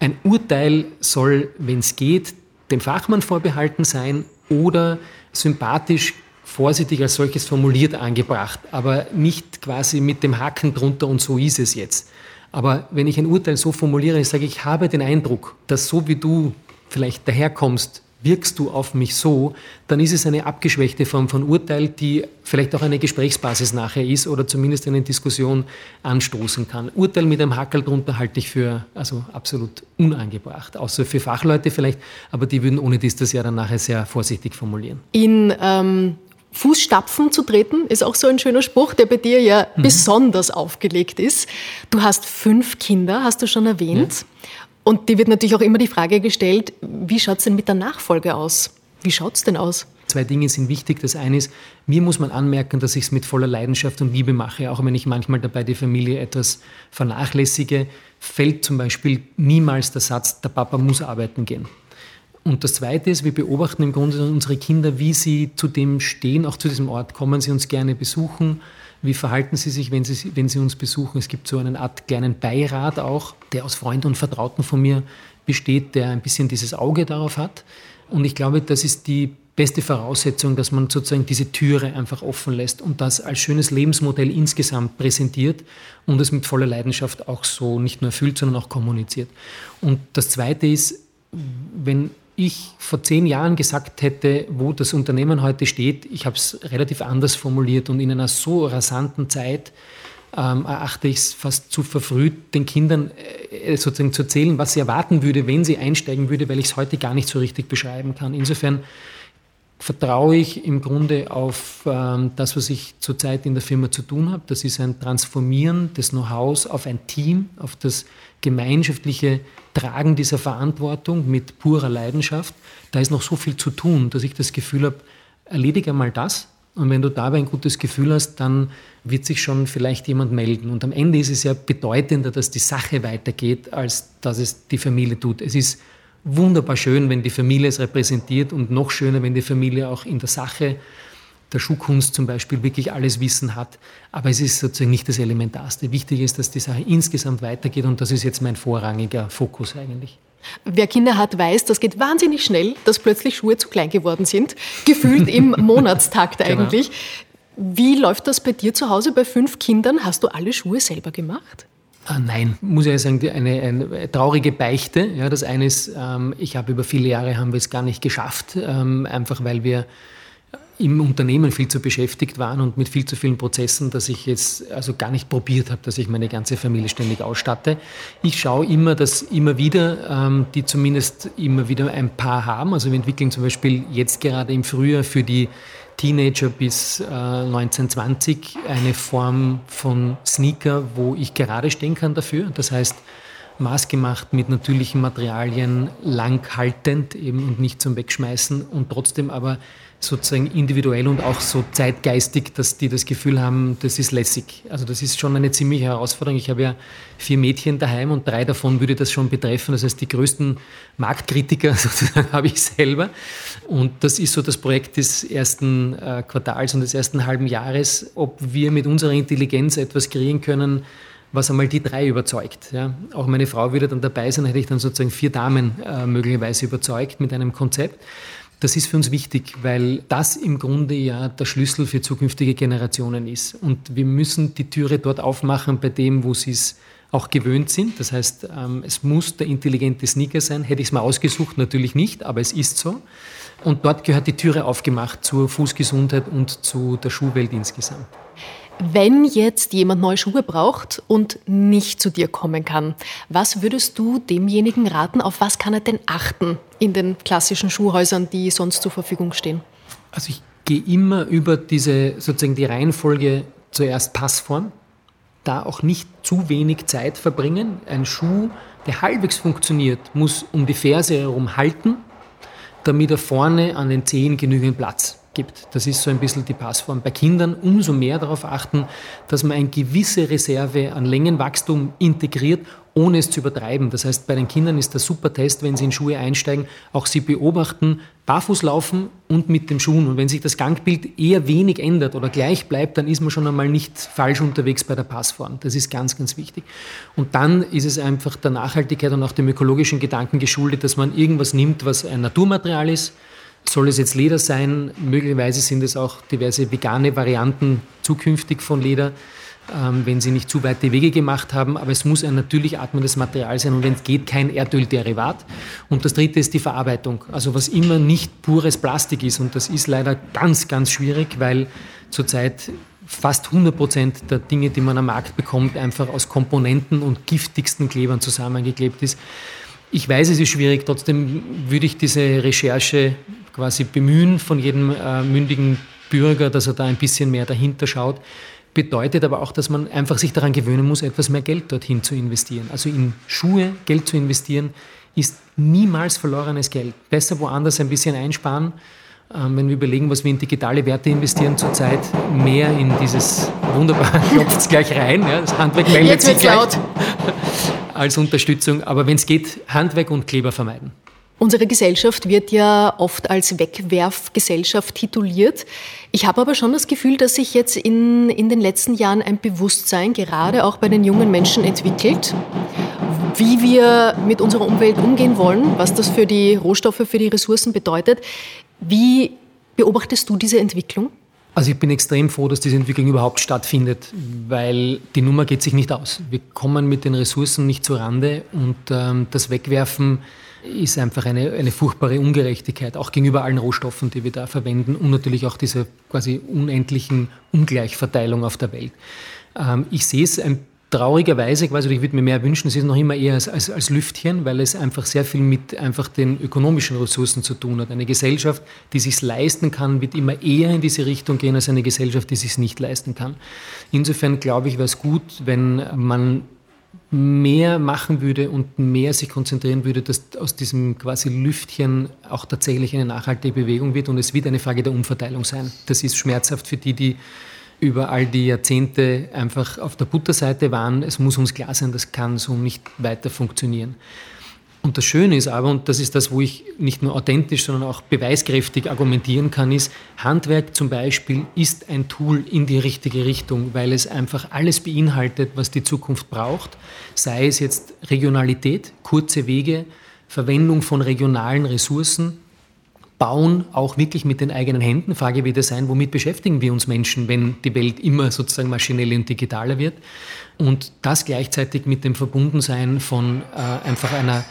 Ein Urteil soll, wenn es geht, dem Fachmann vorbehalten sein oder sympathisch, vorsichtig als solches formuliert angebracht, aber nicht quasi mit dem Haken drunter und so ist es jetzt. Aber wenn ich ein Urteil so formuliere, ich sage, ich habe den Eindruck, dass so wie du vielleicht daherkommst, wirkst du auf mich so, dann ist es eine abgeschwächte Form von Urteil, die vielleicht auch eine Gesprächsbasis nachher ist oder zumindest eine Diskussion anstoßen kann. Urteil mit einem Hackel drunter halte ich für also absolut unangebracht, außer für Fachleute vielleicht, aber die würden ohne dies das ja dann nachher sehr vorsichtig formulieren. In ähm Fußstapfen zu treten, ist auch so ein schöner Spruch, der bei dir ja mhm. besonders aufgelegt ist. Du hast fünf Kinder, hast du schon erwähnt. Ja. Und dir wird natürlich auch immer die Frage gestellt, wie schaut es denn mit der Nachfolge aus? Wie schaut es denn aus? Zwei Dinge sind wichtig. Das eine ist, mir muss man anmerken, dass ich es mit voller Leidenschaft und Liebe mache, auch wenn ich manchmal dabei die Familie etwas vernachlässige, fällt zum Beispiel niemals der Satz, der Papa muss arbeiten gehen. Und das Zweite ist, wir beobachten im Grunde unsere Kinder, wie sie zu dem stehen, auch zu diesem Ort. Kommen sie uns gerne besuchen? Wie verhalten Sie sich, wenn Sie, wenn Sie uns besuchen? Es gibt so eine Art kleinen Beirat auch, der aus Freunden und Vertrauten von mir besteht, der ein bisschen dieses Auge darauf hat. Und ich glaube, das ist die beste Voraussetzung, dass man sozusagen diese Türe einfach offen lässt und das als schönes Lebensmodell insgesamt präsentiert und es mit voller Leidenschaft auch so nicht nur erfüllt, sondern auch kommuniziert. Und das Zweite ist, wenn ich vor zehn Jahren gesagt hätte, wo das Unternehmen heute steht, ich habe es relativ anders formuliert und in einer so rasanten Zeit ähm, erachte ich es fast zu verfrüht, den Kindern äh, sozusagen zu erzählen, was sie erwarten würde, wenn sie einsteigen würde, weil ich es heute gar nicht so richtig beschreiben kann. Insofern vertraue ich im Grunde auf ähm, das, was ich zurzeit in der Firma zu tun habe. Das ist ein Transformieren des Know-hows auf ein Team, auf das gemeinschaftliche Tragen dieser Verantwortung mit purer Leidenschaft. Da ist noch so viel zu tun, dass ich das Gefühl habe, erledige einmal das. Und wenn du dabei ein gutes Gefühl hast, dann wird sich schon vielleicht jemand melden. Und am Ende ist es ja bedeutender, dass die Sache weitergeht, als dass es die Familie tut. Es ist wunderbar schön, wenn die Familie es repräsentiert und noch schöner, wenn die Familie auch in der Sache der Schuhkunst zum Beispiel wirklich alles Wissen hat. Aber es ist sozusagen nicht das Elementarste. Wichtig ist, dass die Sache insgesamt weitergeht und das ist jetzt mein vorrangiger Fokus eigentlich. Wer Kinder hat, weiß, das geht wahnsinnig schnell, dass plötzlich Schuhe zu klein geworden sind. Gefühlt im Monatstakt genau. eigentlich. Genau. Wie läuft das bei dir zu Hause bei fünf Kindern? Hast du alle Schuhe selber gemacht? Ah, nein, muss ich ja sagen, eine, eine, traurige Beichte. Ja, das eine ist, ähm, ich habe über viele Jahre haben wir es gar nicht geschafft, ähm, einfach weil wir im Unternehmen viel zu beschäftigt waren und mit viel zu vielen Prozessen, dass ich jetzt also gar nicht probiert habe, dass ich meine ganze Familie ständig ausstatte. Ich schaue immer, dass immer wieder, ähm, die zumindest immer wieder ein paar haben. Also wir entwickeln zum Beispiel jetzt gerade im Frühjahr für die Teenager bis äh, 1920 eine Form von Sneaker, wo ich gerade stehen kann dafür. Das heißt, maßgemacht mit natürlichen Materialien, langhaltend eben und nicht zum Wegschmeißen und trotzdem aber sozusagen individuell und auch so zeitgeistig, dass die das Gefühl haben, das ist lässig. Also das ist schon eine ziemliche Herausforderung. Ich habe ja vier Mädchen daheim und drei davon würde das schon betreffen. Das heißt, die größten Marktkritiker sozusagen habe ich selber. Und das ist so das Projekt des ersten äh, Quartals und des ersten halben Jahres, ob wir mit unserer Intelligenz etwas kreieren können, was einmal die drei überzeugt. Ja. Auch meine Frau würde dann dabei sein, hätte ich dann sozusagen vier Damen äh, möglicherweise überzeugt mit einem Konzept. Das ist für uns wichtig, weil das im Grunde ja der Schlüssel für zukünftige Generationen ist. Und wir müssen die Türe dort aufmachen, bei dem, wo sie es auch gewöhnt sind. Das heißt, ähm, es muss der intelligente Sneaker sein. Hätte ich es mal ausgesucht, natürlich nicht, aber es ist so. Und dort gehört die Türe aufgemacht zur Fußgesundheit und zu der Schuhwelt insgesamt. Wenn jetzt jemand neue Schuhe braucht und nicht zu dir kommen kann, was würdest du demjenigen raten, auf was kann er denn achten in den klassischen Schuhhäusern, die sonst zur Verfügung stehen? Also ich gehe immer über diese sozusagen die Reihenfolge zuerst Passform, da auch nicht zu wenig Zeit verbringen. Ein Schuh, der halbwegs funktioniert, muss um die Ferse herum halten, damit er vorne an den Zehen genügend Platz gibt. Das ist so ein bisschen die Passform. Bei Kindern umso mehr darauf achten, dass man eine gewisse Reserve an Längenwachstum integriert, ohne es zu übertreiben. Das heißt, bei den Kindern ist der super Test, wenn sie in Schuhe einsteigen, auch sie beobachten, barfuß laufen und mit den Schuhen. Und wenn sich das Gangbild eher wenig ändert oder gleich bleibt, dann ist man schon einmal nicht falsch unterwegs bei der Passform. Das ist ganz, ganz wichtig. Und dann ist es einfach der Nachhaltigkeit und auch dem ökologischen Gedanken geschuldet, dass man irgendwas nimmt, was ein Naturmaterial ist, soll es jetzt Leder sein? Möglicherweise sind es auch diverse vegane Varianten zukünftig von Leder. ähm, wenn sie nicht zu weite Wege gemacht haben. Aber es muss ein natürlich atmendes Material sein und wenn es geht, kein Erdölderivat. Und das dritte ist die Verarbeitung. Also was immer nicht pures Plastik ist. Und das ist leider ganz, ganz schwierig, weil zurzeit fast 100 Prozent der Dinge, die man am Markt bekommt, einfach aus Komponenten und giftigsten Klebern zusammengeklebt ist. Ich weiß, es ist schwierig, trotzdem würde ich diese Recherche quasi bemühen von jedem äh, mündigen Bürger, dass er da ein bisschen mehr dahinter schaut. Bedeutet aber auch, dass man einfach sich daran gewöhnen muss, etwas mehr Geld dorthin zu investieren. Also in Schuhe Geld zu investieren, ist niemals verlorenes Geld. Besser woanders ein bisschen einsparen. Ähm, wenn wir überlegen, was wir in digitale Werte investieren zurzeit, mehr in dieses wunderbare, klopft es gleich rein, ja, das Handwerk meldet sich gleich laut. als Unterstützung. Aber wenn es geht, Handwerk und Kleber vermeiden. Unsere Gesellschaft wird ja oft als Wegwerfgesellschaft tituliert. Ich habe aber schon das Gefühl, dass sich jetzt in, in den letzten Jahren ein Bewusstsein, gerade auch bei den jungen Menschen, entwickelt, wie wir mit unserer Umwelt umgehen wollen, was das für die Rohstoffe, für die Ressourcen bedeutet. Wie beobachtest du diese Entwicklung? Also ich bin extrem froh, dass diese Entwicklung überhaupt stattfindet, weil die Nummer geht sich nicht aus. Wir kommen mit den Ressourcen nicht zu Rande und ähm, das Wegwerfen ist einfach eine, eine furchtbare Ungerechtigkeit, auch gegenüber allen Rohstoffen, die wir da verwenden und natürlich auch diese quasi unendlichen Ungleichverteilung auf der Welt. Ähm, ich sehe es ein traurigerweise, quasi, ich würde mir mehr wünschen, es ist noch immer eher als, als, als, Lüftchen, weil es einfach sehr viel mit einfach den ökonomischen Ressourcen zu tun hat. Eine Gesellschaft, die sich leisten kann, wird immer eher in diese Richtung gehen als eine Gesellschaft, die sich nicht leisten kann. Insofern glaube ich, wäre es gut, wenn man mehr machen würde und mehr sich konzentrieren würde, dass aus diesem quasi Lüftchen auch tatsächlich eine nachhaltige Bewegung wird und es wird eine Frage der Umverteilung sein. Das ist schmerzhaft für die, die über all die Jahrzehnte einfach auf der Butterseite waren. Es muss uns klar sein, das kann so nicht weiter funktionieren. Und das Schöne ist aber, und das ist das, wo ich nicht nur authentisch, sondern auch beweiskräftig argumentieren kann, ist, Handwerk zum Beispiel ist ein Tool in die richtige Richtung, weil es einfach alles beinhaltet, was die Zukunft braucht, sei es jetzt Regionalität, kurze Wege, Verwendung von regionalen Ressourcen, Bauen auch wirklich mit den eigenen Händen. Frage wird es sein, womit beschäftigen wir uns Menschen, wenn die Welt immer sozusagen maschinell und digitaler wird? Und das gleichzeitig mit dem Verbundensein von äh, einfach einer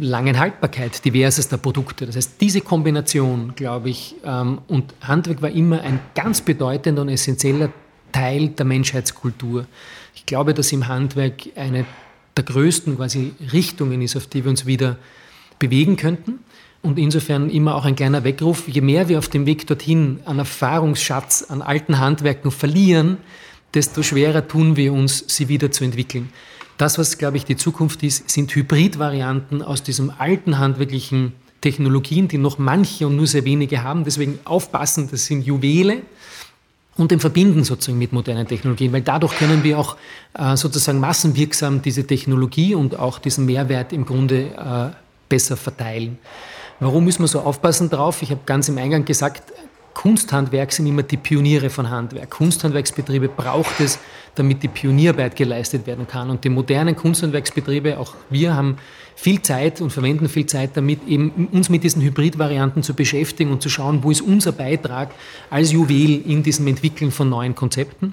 langen Haltbarkeit diversester Produkte. Das heißt, diese Kombination, glaube ich, ähm, und Handwerk war immer ein ganz bedeutender und essentieller Teil der Menschheitskultur. Ich glaube, dass im Handwerk eine der größten quasi Richtungen ist, auf die wir uns wieder bewegen könnten. Und insofern immer auch ein kleiner Weckruf, je mehr wir auf dem Weg dorthin an Erfahrungsschatz, an alten Handwerken verlieren, desto schwerer tun wir uns, sie wieder zu entwickeln. Das, was, glaube ich, die Zukunft ist, sind Hybridvarianten aus diesem alten handwerklichen Technologien, die noch manche und nur sehr wenige haben. Deswegen aufpassen, das sind Juwele und dem Verbinden sozusagen mit modernen Technologien, weil dadurch können wir auch äh, sozusagen massenwirksam diese Technologie und auch diesen Mehrwert im Grunde äh, besser verteilen. Warum müssen wir so aufpassen drauf? Ich habe ganz im Eingang gesagt, Kunsthandwerk sind immer die Pioniere von Handwerk. Kunsthandwerksbetriebe braucht es, damit die Pionierarbeit geleistet werden kann. Und die modernen Kunsthandwerksbetriebe, auch wir haben viel Zeit und verwenden viel Zeit damit, eben uns mit diesen Hybridvarianten zu beschäftigen und zu schauen, wo ist unser Beitrag als Juwel in diesem Entwickeln von neuen Konzepten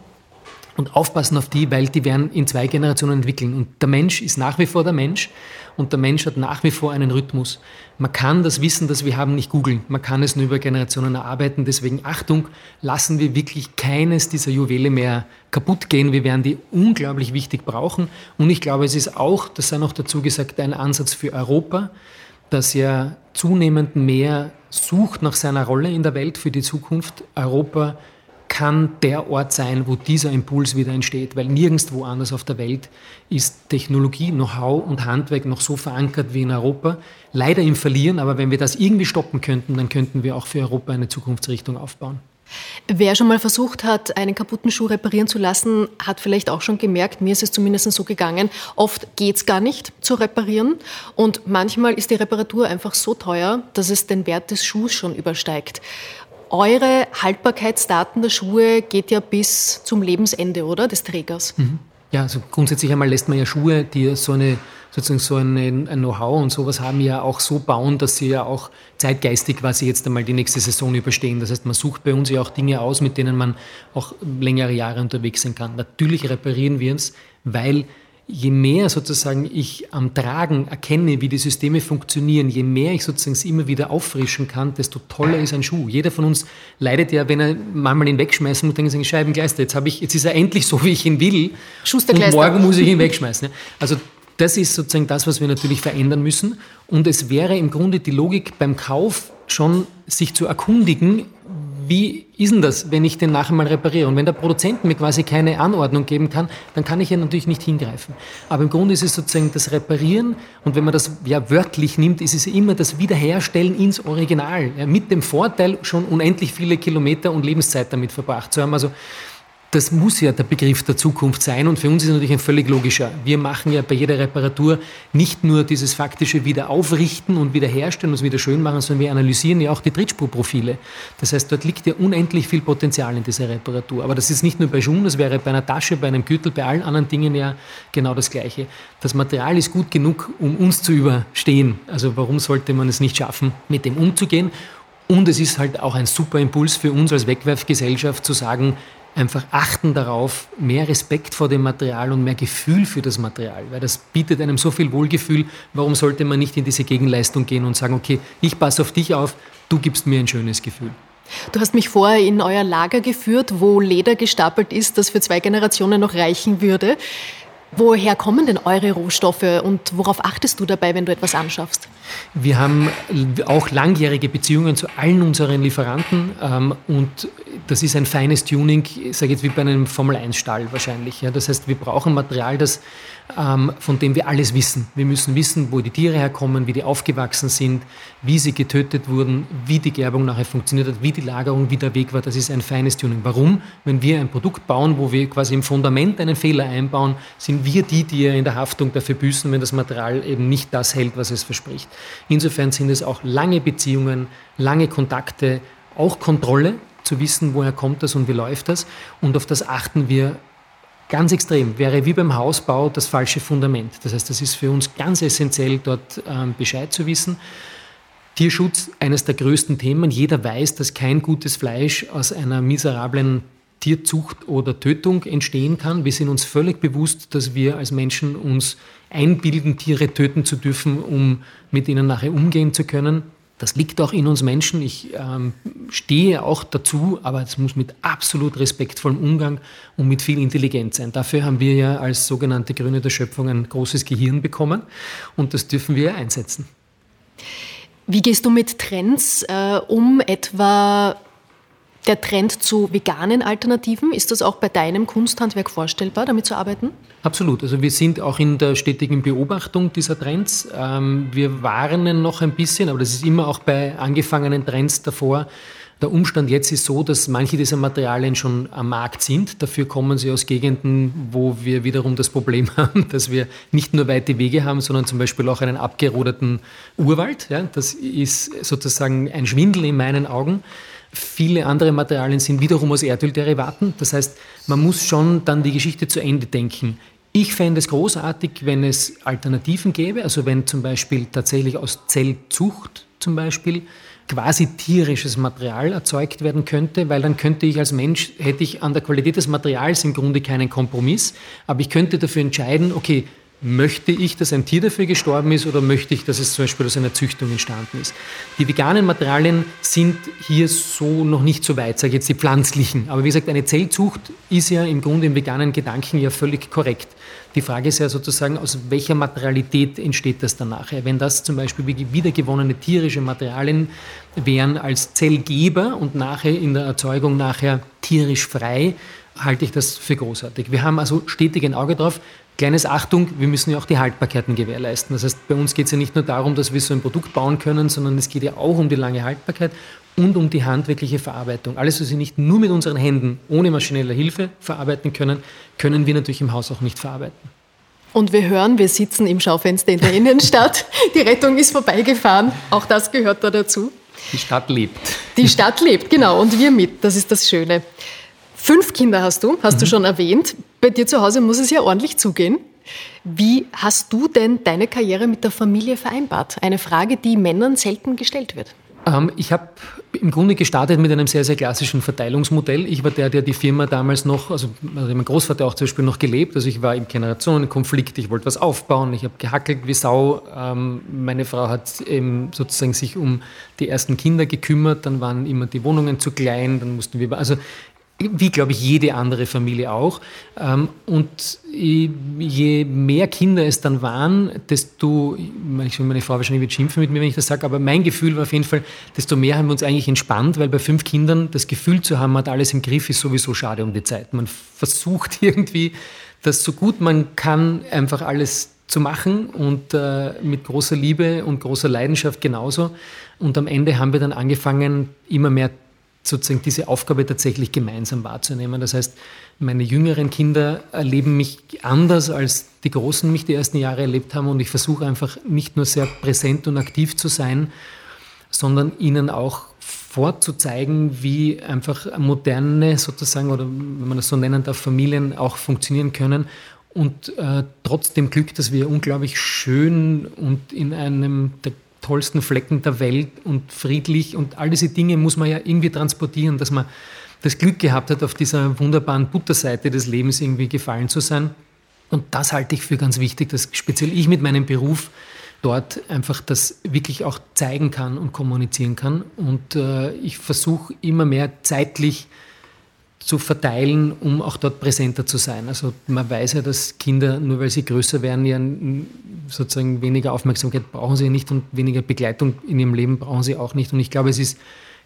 und aufpassen auf die, weil die werden in zwei Generationen entwickeln. Und der Mensch ist nach wie vor der Mensch und der Mensch hat nach wie vor einen Rhythmus. Man kann das Wissen, das wir haben, nicht googeln. Man kann es nur über Generationen erarbeiten. Deswegen Achtung, lassen wir wirklich keines dieser Juwele mehr kaputt gehen. Wir werden die unglaublich wichtig brauchen. Und ich glaube, es ist auch, das sei noch dazu gesagt, ein Ansatz für Europa, das ja zunehmend mehr sucht nach seiner Rolle in der Welt für die Zukunft. Europa kann der Ort sein, wo dieser Impuls wieder entsteht, weil nirgendwo anders auf der Welt ist Technologie, Know-how und Handwerk noch so verankert wie in Europa. Leider im Verlieren, aber wenn wir das irgendwie stoppen könnten, dann könnten wir auch für Europa eine Zukunftsrichtung aufbauen. Wer schon mal versucht hat, einen kaputten Schuh reparieren zu lassen, hat vielleicht auch schon gemerkt, mir ist es zumindest so gegangen, oft geht es gar nicht zu reparieren und manchmal ist die Reparatur einfach so teuer, dass es den Wert des Schuhs schon übersteigt. Eure Haltbarkeitsdaten der Schuhe geht ja bis zum Lebensende, oder? Des Trägers. Mhm. Ja, also grundsätzlich einmal lässt man ja Schuhe, die so eine sozusagen so ein, ein Know-how und sowas haben, ja auch so bauen, dass sie ja auch zeitgeistig quasi jetzt einmal die nächste Saison überstehen. Das heißt, man sucht bei uns ja auch Dinge aus, mit denen man auch längere Jahre unterwegs sein kann. Natürlich reparieren wir uns, weil je mehr sozusagen ich am Tragen erkenne, wie die Systeme funktionieren, je mehr ich sozusagen sie immer wieder auffrischen kann, desto toller ist ein Schuh. Jeder von uns leidet ja, wenn er manchmal ihn wegschmeißen muss, dann sagen Scheibengleister. Jetzt habe ich, jetzt ist er endlich so, wie ich ihn will. Und morgen muss ich ihn wegschmeißen. Also das ist sozusagen das, was wir natürlich verändern müssen. Und es wäre im Grunde die Logik beim Kauf schon, sich zu erkundigen, wie ist denn das, wenn ich den nachher mal repariere? Und wenn der Produzent mir quasi keine Anordnung geben kann, dann kann ich ja natürlich nicht hingreifen. Aber im Grunde ist es sozusagen das Reparieren und wenn man das ja wörtlich nimmt, ist es immer das Wiederherstellen ins Original. Ja, mit dem Vorteil, schon unendlich viele Kilometer und Lebenszeit damit verbracht zu haben. Also das muss ja der Begriff der Zukunft sein und für uns ist natürlich ein völlig logischer. Wir machen ja bei jeder Reparatur nicht nur dieses faktische Wiederaufrichten und Wiederherstellen und es wieder schön machen, sondern wir analysieren ja auch die Trittspurprofile. Das heißt, dort liegt ja unendlich viel Potenzial in dieser Reparatur. Aber das ist nicht nur bei Schuhen, das wäre bei einer Tasche, bei einem Gürtel, bei allen anderen Dingen ja genau das Gleiche. Das Material ist gut genug, um uns zu überstehen. Also warum sollte man es nicht schaffen, mit dem umzugehen? Und es ist halt auch ein super Impuls für uns als Wegwerfgesellschaft zu sagen, einfach achten darauf, mehr Respekt vor dem Material und mehr Gefühl für das Material, weil das bietet einem so viel Wohlgefühl. Warum sollte man nicht in diese Gegenleistung gehen und sagen, okay, ich passe auf dich auf, du gibst mir ein schönes Gefühl. Du hast mich vorher in euer Lager geführt, wo Leder gestapelt ist, das für zwei Generationen noch reichen würde. Woher kommen denn eure Rohstoffe und worauf achtest du dabei, wenn du etwas anschaffst? Wir haben auch langjährige Beziehungen zu allen unseren Lieferanten ähm, und das ist ein feines Tuning, ich sage jetzt wie bei einem Formel-1-Stall wahrscheinlich. Ja. Das heißt, wir brauchen Material, das, von dem wir alles wissen. Wir müssen wissen, wo die Tiere herkommen, wie die aufgewachsen sind, wie sie getötet wurden, wie die Gerbung nachher funktioniert hat, wie die Lagerung, wie der Weg war. Das ist ein feines Tuning. Warum? Wenn wir ein Produkt bauen, wo wir quasi im Fundament einen Fehler einbauen, sind wir die, die in der Haftung dafür büßen, wenn das Material eben nicht das hält, was es verspricht. Insofern sind es auch lange Beziehungen, lange Kontakte, auch Kontrolle, zu wissen, woher kommt das und wie läuft das. Und auf das achten wir ganz extrem. Wäre wie beim Hausbau das falsche Fundament. Das heißt, das ist für uns ganz essentiell, dort ähm, Bescheid zu wissen. Tierschutz, eines der größten Themen. Jeder weiß, dass kein gutes Fleisch aus einer miserablen Tierzucht oder Tötung entstehen kann. Wir sind uns völlig bewusst, dass wir als Menschen uns einbilden, Tiere töten zu dürfen, um mit ihnen nachher umgehen zu können. Das liegt auch in uns Menschen. Ich ähm, stehe auch dazu, aber es muss mit absolut respektvollem Umgang und mit viel Intelligenz sein. Dafür haben wir ja als sogenannte Grüne der Schöpfung ein großes Gehirn bekommen und das dürfen wir einsetzen. Wie gehst du mit Trends äh, um, etwa der Trend zu veganen Alternativen? Ist das auch bei deinem Kunsthandwerk vorstellbar, damit zu arbeiten? Absolut. Also wir sind auch in der stetigen Beobachtung dieser Trends. Ähm, wir warnen noch ein bisschen, aber das ist immer auch bei angefangenen Trends davor. Der Umstand jetzt ist so, dass manche dieser Materialien schon am Markt sind. Dafür kommen sie aus Gegenden, wo wir wiederum das Problem haben, dass wir nicht nur weite Wege haben, sondern zum Beispiel auch einen abgerodeten Urwald. Ja, das ist sozusagen ein Schwindel in meinen Augen. Viele andere Materialien sind wiederum aus Erdölderivaten. Das heißt, man muss schon dann die Geschichte zu Ende denken. Ich fände es großartig, wenn es Alternativen gäbe, also wenn zum Beispiel tatsächlich aus Zellzucht zum Beispiel quasi tierisches Material erzeugt werden könnte, weil dann könnte ich als Mensch, hätte ich an der Qualität des Materials im Grunde keinen Kompromiss, aber ich könnte dafür entscheiden, okay, möchte ich, dass ein Tier dafür gestorben ist oder möchte ich, dass es zum Beispiel aus einer Züchtung entstanden ist. Die veganen Materialien sind hier so noch nicht so weit, sage ich jetzt die pflanzlichen. Aber wie gesagt, eine Zellzucht ist ja im Grunde im veganen Gedanken ja völlig korrekt. Die Frage ist ja sozusagen, aus welcher Materialität entsteht das dann nachher? Wenn das zum Beispiel wiedergewonnene tierische Materialien wären als Zellgeber und nachher in der Erzeugung nachher tierisch frei, halte ich das für großartig. Wir haben also stetig ein Auge drauf. Kleines Achtung, wir müssen ja auch die Haltbarkeiten gewährleisten. Das heißt, bei uns geht es ja nicht nur darum, dass wir so ein Produkt bauen können, sondern es geht ja auch um die lange Haltbarkeit und um die handwerkliche Verarbeitung. Alles, was wir nicht nur mit unseren Händen ohne maschinelle Hilfe verarbeiten können, können wir natürlich im Haus auch nicht verarbeiten. Und wir hören, wir sitzen im Schaufenster in der Innenstadt. Die Rettung ist vorbeigefahren. Auch das gehört da dazu. Die Stadt lebt. Die Stadt lebt, genau. Und wir mit. Das ist das Schöne. Fünf Kinder hast du, hast mhm. du schon erwähnt. Bei dir zu Hause muss es ja ordentlich zugehen. Wie hast du denn deine Karriere mit der Familie vereinbart? Eine Frage, die Männern selten gestellt wird. Ähm, ich habe im Grunde gestartet mit einem sehr, sehr klassischen Verteilungsmodell. Ich war der, der die Firma damals noch, also, also mein Großvater auch zum Beispiel noch gelebt, also ich war im Generationenkonflikt, ich wollte was aufbauen, ich habe gehackelt wie Sau. Ähm, meine Frau hat eben sozusagen sich um die ersten Kinder gekümmert, dann waren immer die Wohnungen zu klein, dann mussten wir, also wie glaube ich jede andere Familie auch. Ähm, und je mehr Kinder es dann waren, desto, meine Frau wahrscheinlich wird schimpfen mit mir, wenn ich das sage, aber mein Gefühl war auf jeden Fall, desto mehr haben wir uns eigentlich entspannt, weil bei fünf Kindern das Gefühl zu haben, man hat alles im Griff, ist sowieso schade um die Zeit. Man versucht irgendwie, das so gut man kann, einfach alles zu machen und äh, mit großer Liebe und großer Leidenschaft genauso. Und am Ende haben wir dann angefangen, immer mehr sozusagen diese Aufgabe tatsächlich gemeinsam wahrzunehmen. Das heißt, meine jüngeren Kinder erleben mich anders, als die Großen mich die ersten Jahre erlebt haben und ich versuche einfach nicht nur sehr präsent und aktiv zu sein, sondern ihnen auch vorzuzeigen, wie einfach moderne sozusagen oder wenn man das so nennen darf, Familien auch funktionieren können und äh, trotz Glück, dass wir unglaublich schön und in einem der tollsten Flecken der Welt und friedlich und all diese Dinge muss man ja irgendwie transportieren, dass man das Glück gehabt hat, auf dieser wunderbaren Butterseite des Lebens irgendwie gefallen zu sein. Und das halte ich für ganz wichtig, dass speziell ich mit meinem Beruf dort einfach das wirklich auch zeigen kann und kommunizieren kann. Und äh, ich versuche immer mehr zeitlich zu verteilen, um auch dort präsenter zu sein. Also man weiß ja, dass Kinder, nur weil sie größer werden, ja sozusagen weniger Aufmerksamkeit brauchen sie nicht und weniger Begleitung in ihrem Leben brauchen sie auch nicht. Und ich glaube, es ist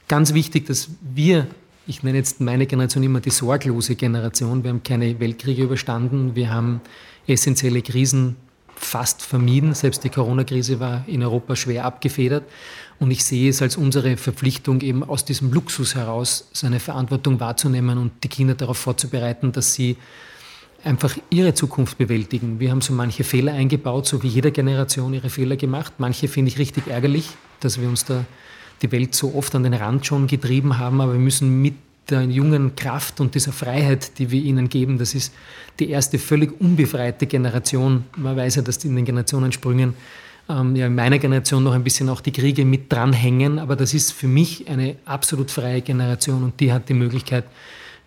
ganz wichtig, dass wir, ich nenne jetzt meine Generation immer die sorglose Generation, wir haben keine Weltkriege überstanden, wir haben essentielle Krisen fast vermieden. Selbst die Corona-Krise war in Europa schwer abgefedert. Und ich sehe es als unsere Verpflichtung, eben aus diesem Luxus heraus seine Verantwortung wahrzunehmen und die Kinder darauf vorzubereiten, dass sie einfach ihre Zukunft bewältigen. Wir haben so manche Fehler eingebaut, so wie jede Generation ihre Fehler gemacht. Manche finde ich richtig ärgerlich, dass wir uns da die Welt so oft an den Rand schon getrieben haben, aber wir müssen mit der jungen Kraft und dieser Freiheit, die wir ihnen geben, das ist die erste völlig unbefreite Generation. Man weiß ja, dass in den Generationensprüngen ähm, ja in meiner Generation noch ein bisschen auch die Kriege mit dranhängen, aber das ist für mich eine absolut freie Generation und die hat die Möglichkeit,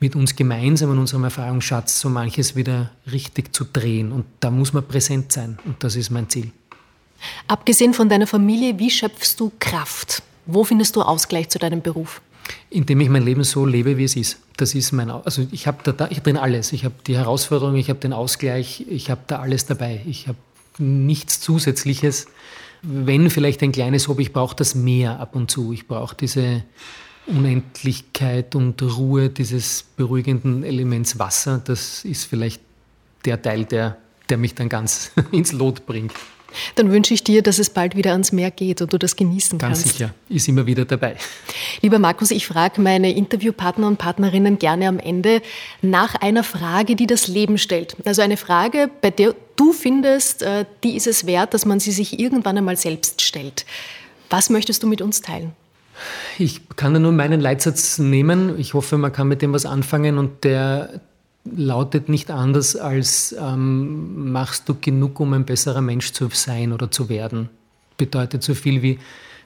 mit uns gemeinsam in unserem Erfahrungsschatz so manches wieder richtig zu drehen. Und da muss man präsent sein und das ist mein Ziel. Abgesehen von deiner Familie, wie schöpfst du Kraft? Wo findest du Ausgleich zu deinem Beruf? Indem ich mein Leben so lebe, wie es ist. Das ist mein, also ich habe da, ich drin alles. Ich habe die Herausforderung, ich habe den Ausgleich, ich habe da alles dabei. Ich habe nichts Zusätzliches. Wenn vielleicht ein kleines Hobby, ich brauche das mehr ab und zu. Ich brauche diese Unendlichkeit und Ruhe dieses beruhigenden Elements Wasser. Das ist vielleicht der Teil, der, der mich dann ganz ins Lot bringt. Dann wünsche ich dir, dass es bald wieder ans Meer geht und du das genießen Ganz kannst. Ganz sicher, ist immer wieder dabei. Lieber Markus, ich frage meine Interviewpartner und Partnerinnen gerne am Ende nach einer Frage, die das Leben stellt. Also eine Frage, bei der du findest, äh, die ist es wert, dass man sie sich irgendwann einmal selbst stellt. Was möchtest du mit uns teilen? Ich kann nur meinen Leitsatz nehmen. Ich hoffe, man kann mit dem was anfangen und der, lautet nicht anders als ähm, machst du genug, um ein besserer Mensch zu sein oder zu werden. Bedeutet so viel wie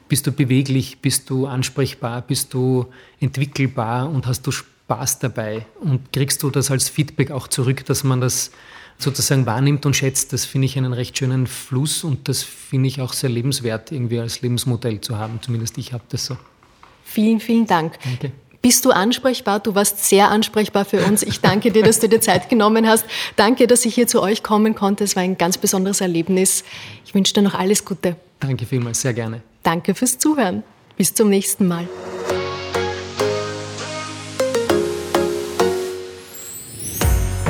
bist du beweglich, bist du ansprechbar, bist du entwickelbar und hast du Spaß dabei und kriegst du das als Feedback auch zurück, dass man das sozusagen wahrnimmt und schätzt. Das finde ich einen recht schönen Fluss und das finde ich auch sehr lebenswert, irgendwie als Lebensmodell zu haben. Zumindest ich habe das so. Vielen, vielen Dank. Danke. Bist du ansprechbar? Du warst sehr ansprechbar für uns. Ich danke dir, dass du dir Zeit genommen hast. Danke, dass ich hier zu euch kommen konnte. Es war ein ganz besonderes Erlebnis. Ich wünsche dir noch alles Gute. Danke vielmals, sehr gerne. Danke fürs Zuhören. Bis zum nächsten Mal.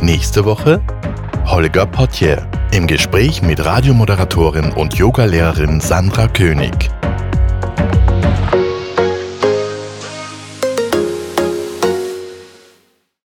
Nächste Woche Holger Pottier im Gespräch mit Radiomoderatorin und Yogalehrerin Sandra König.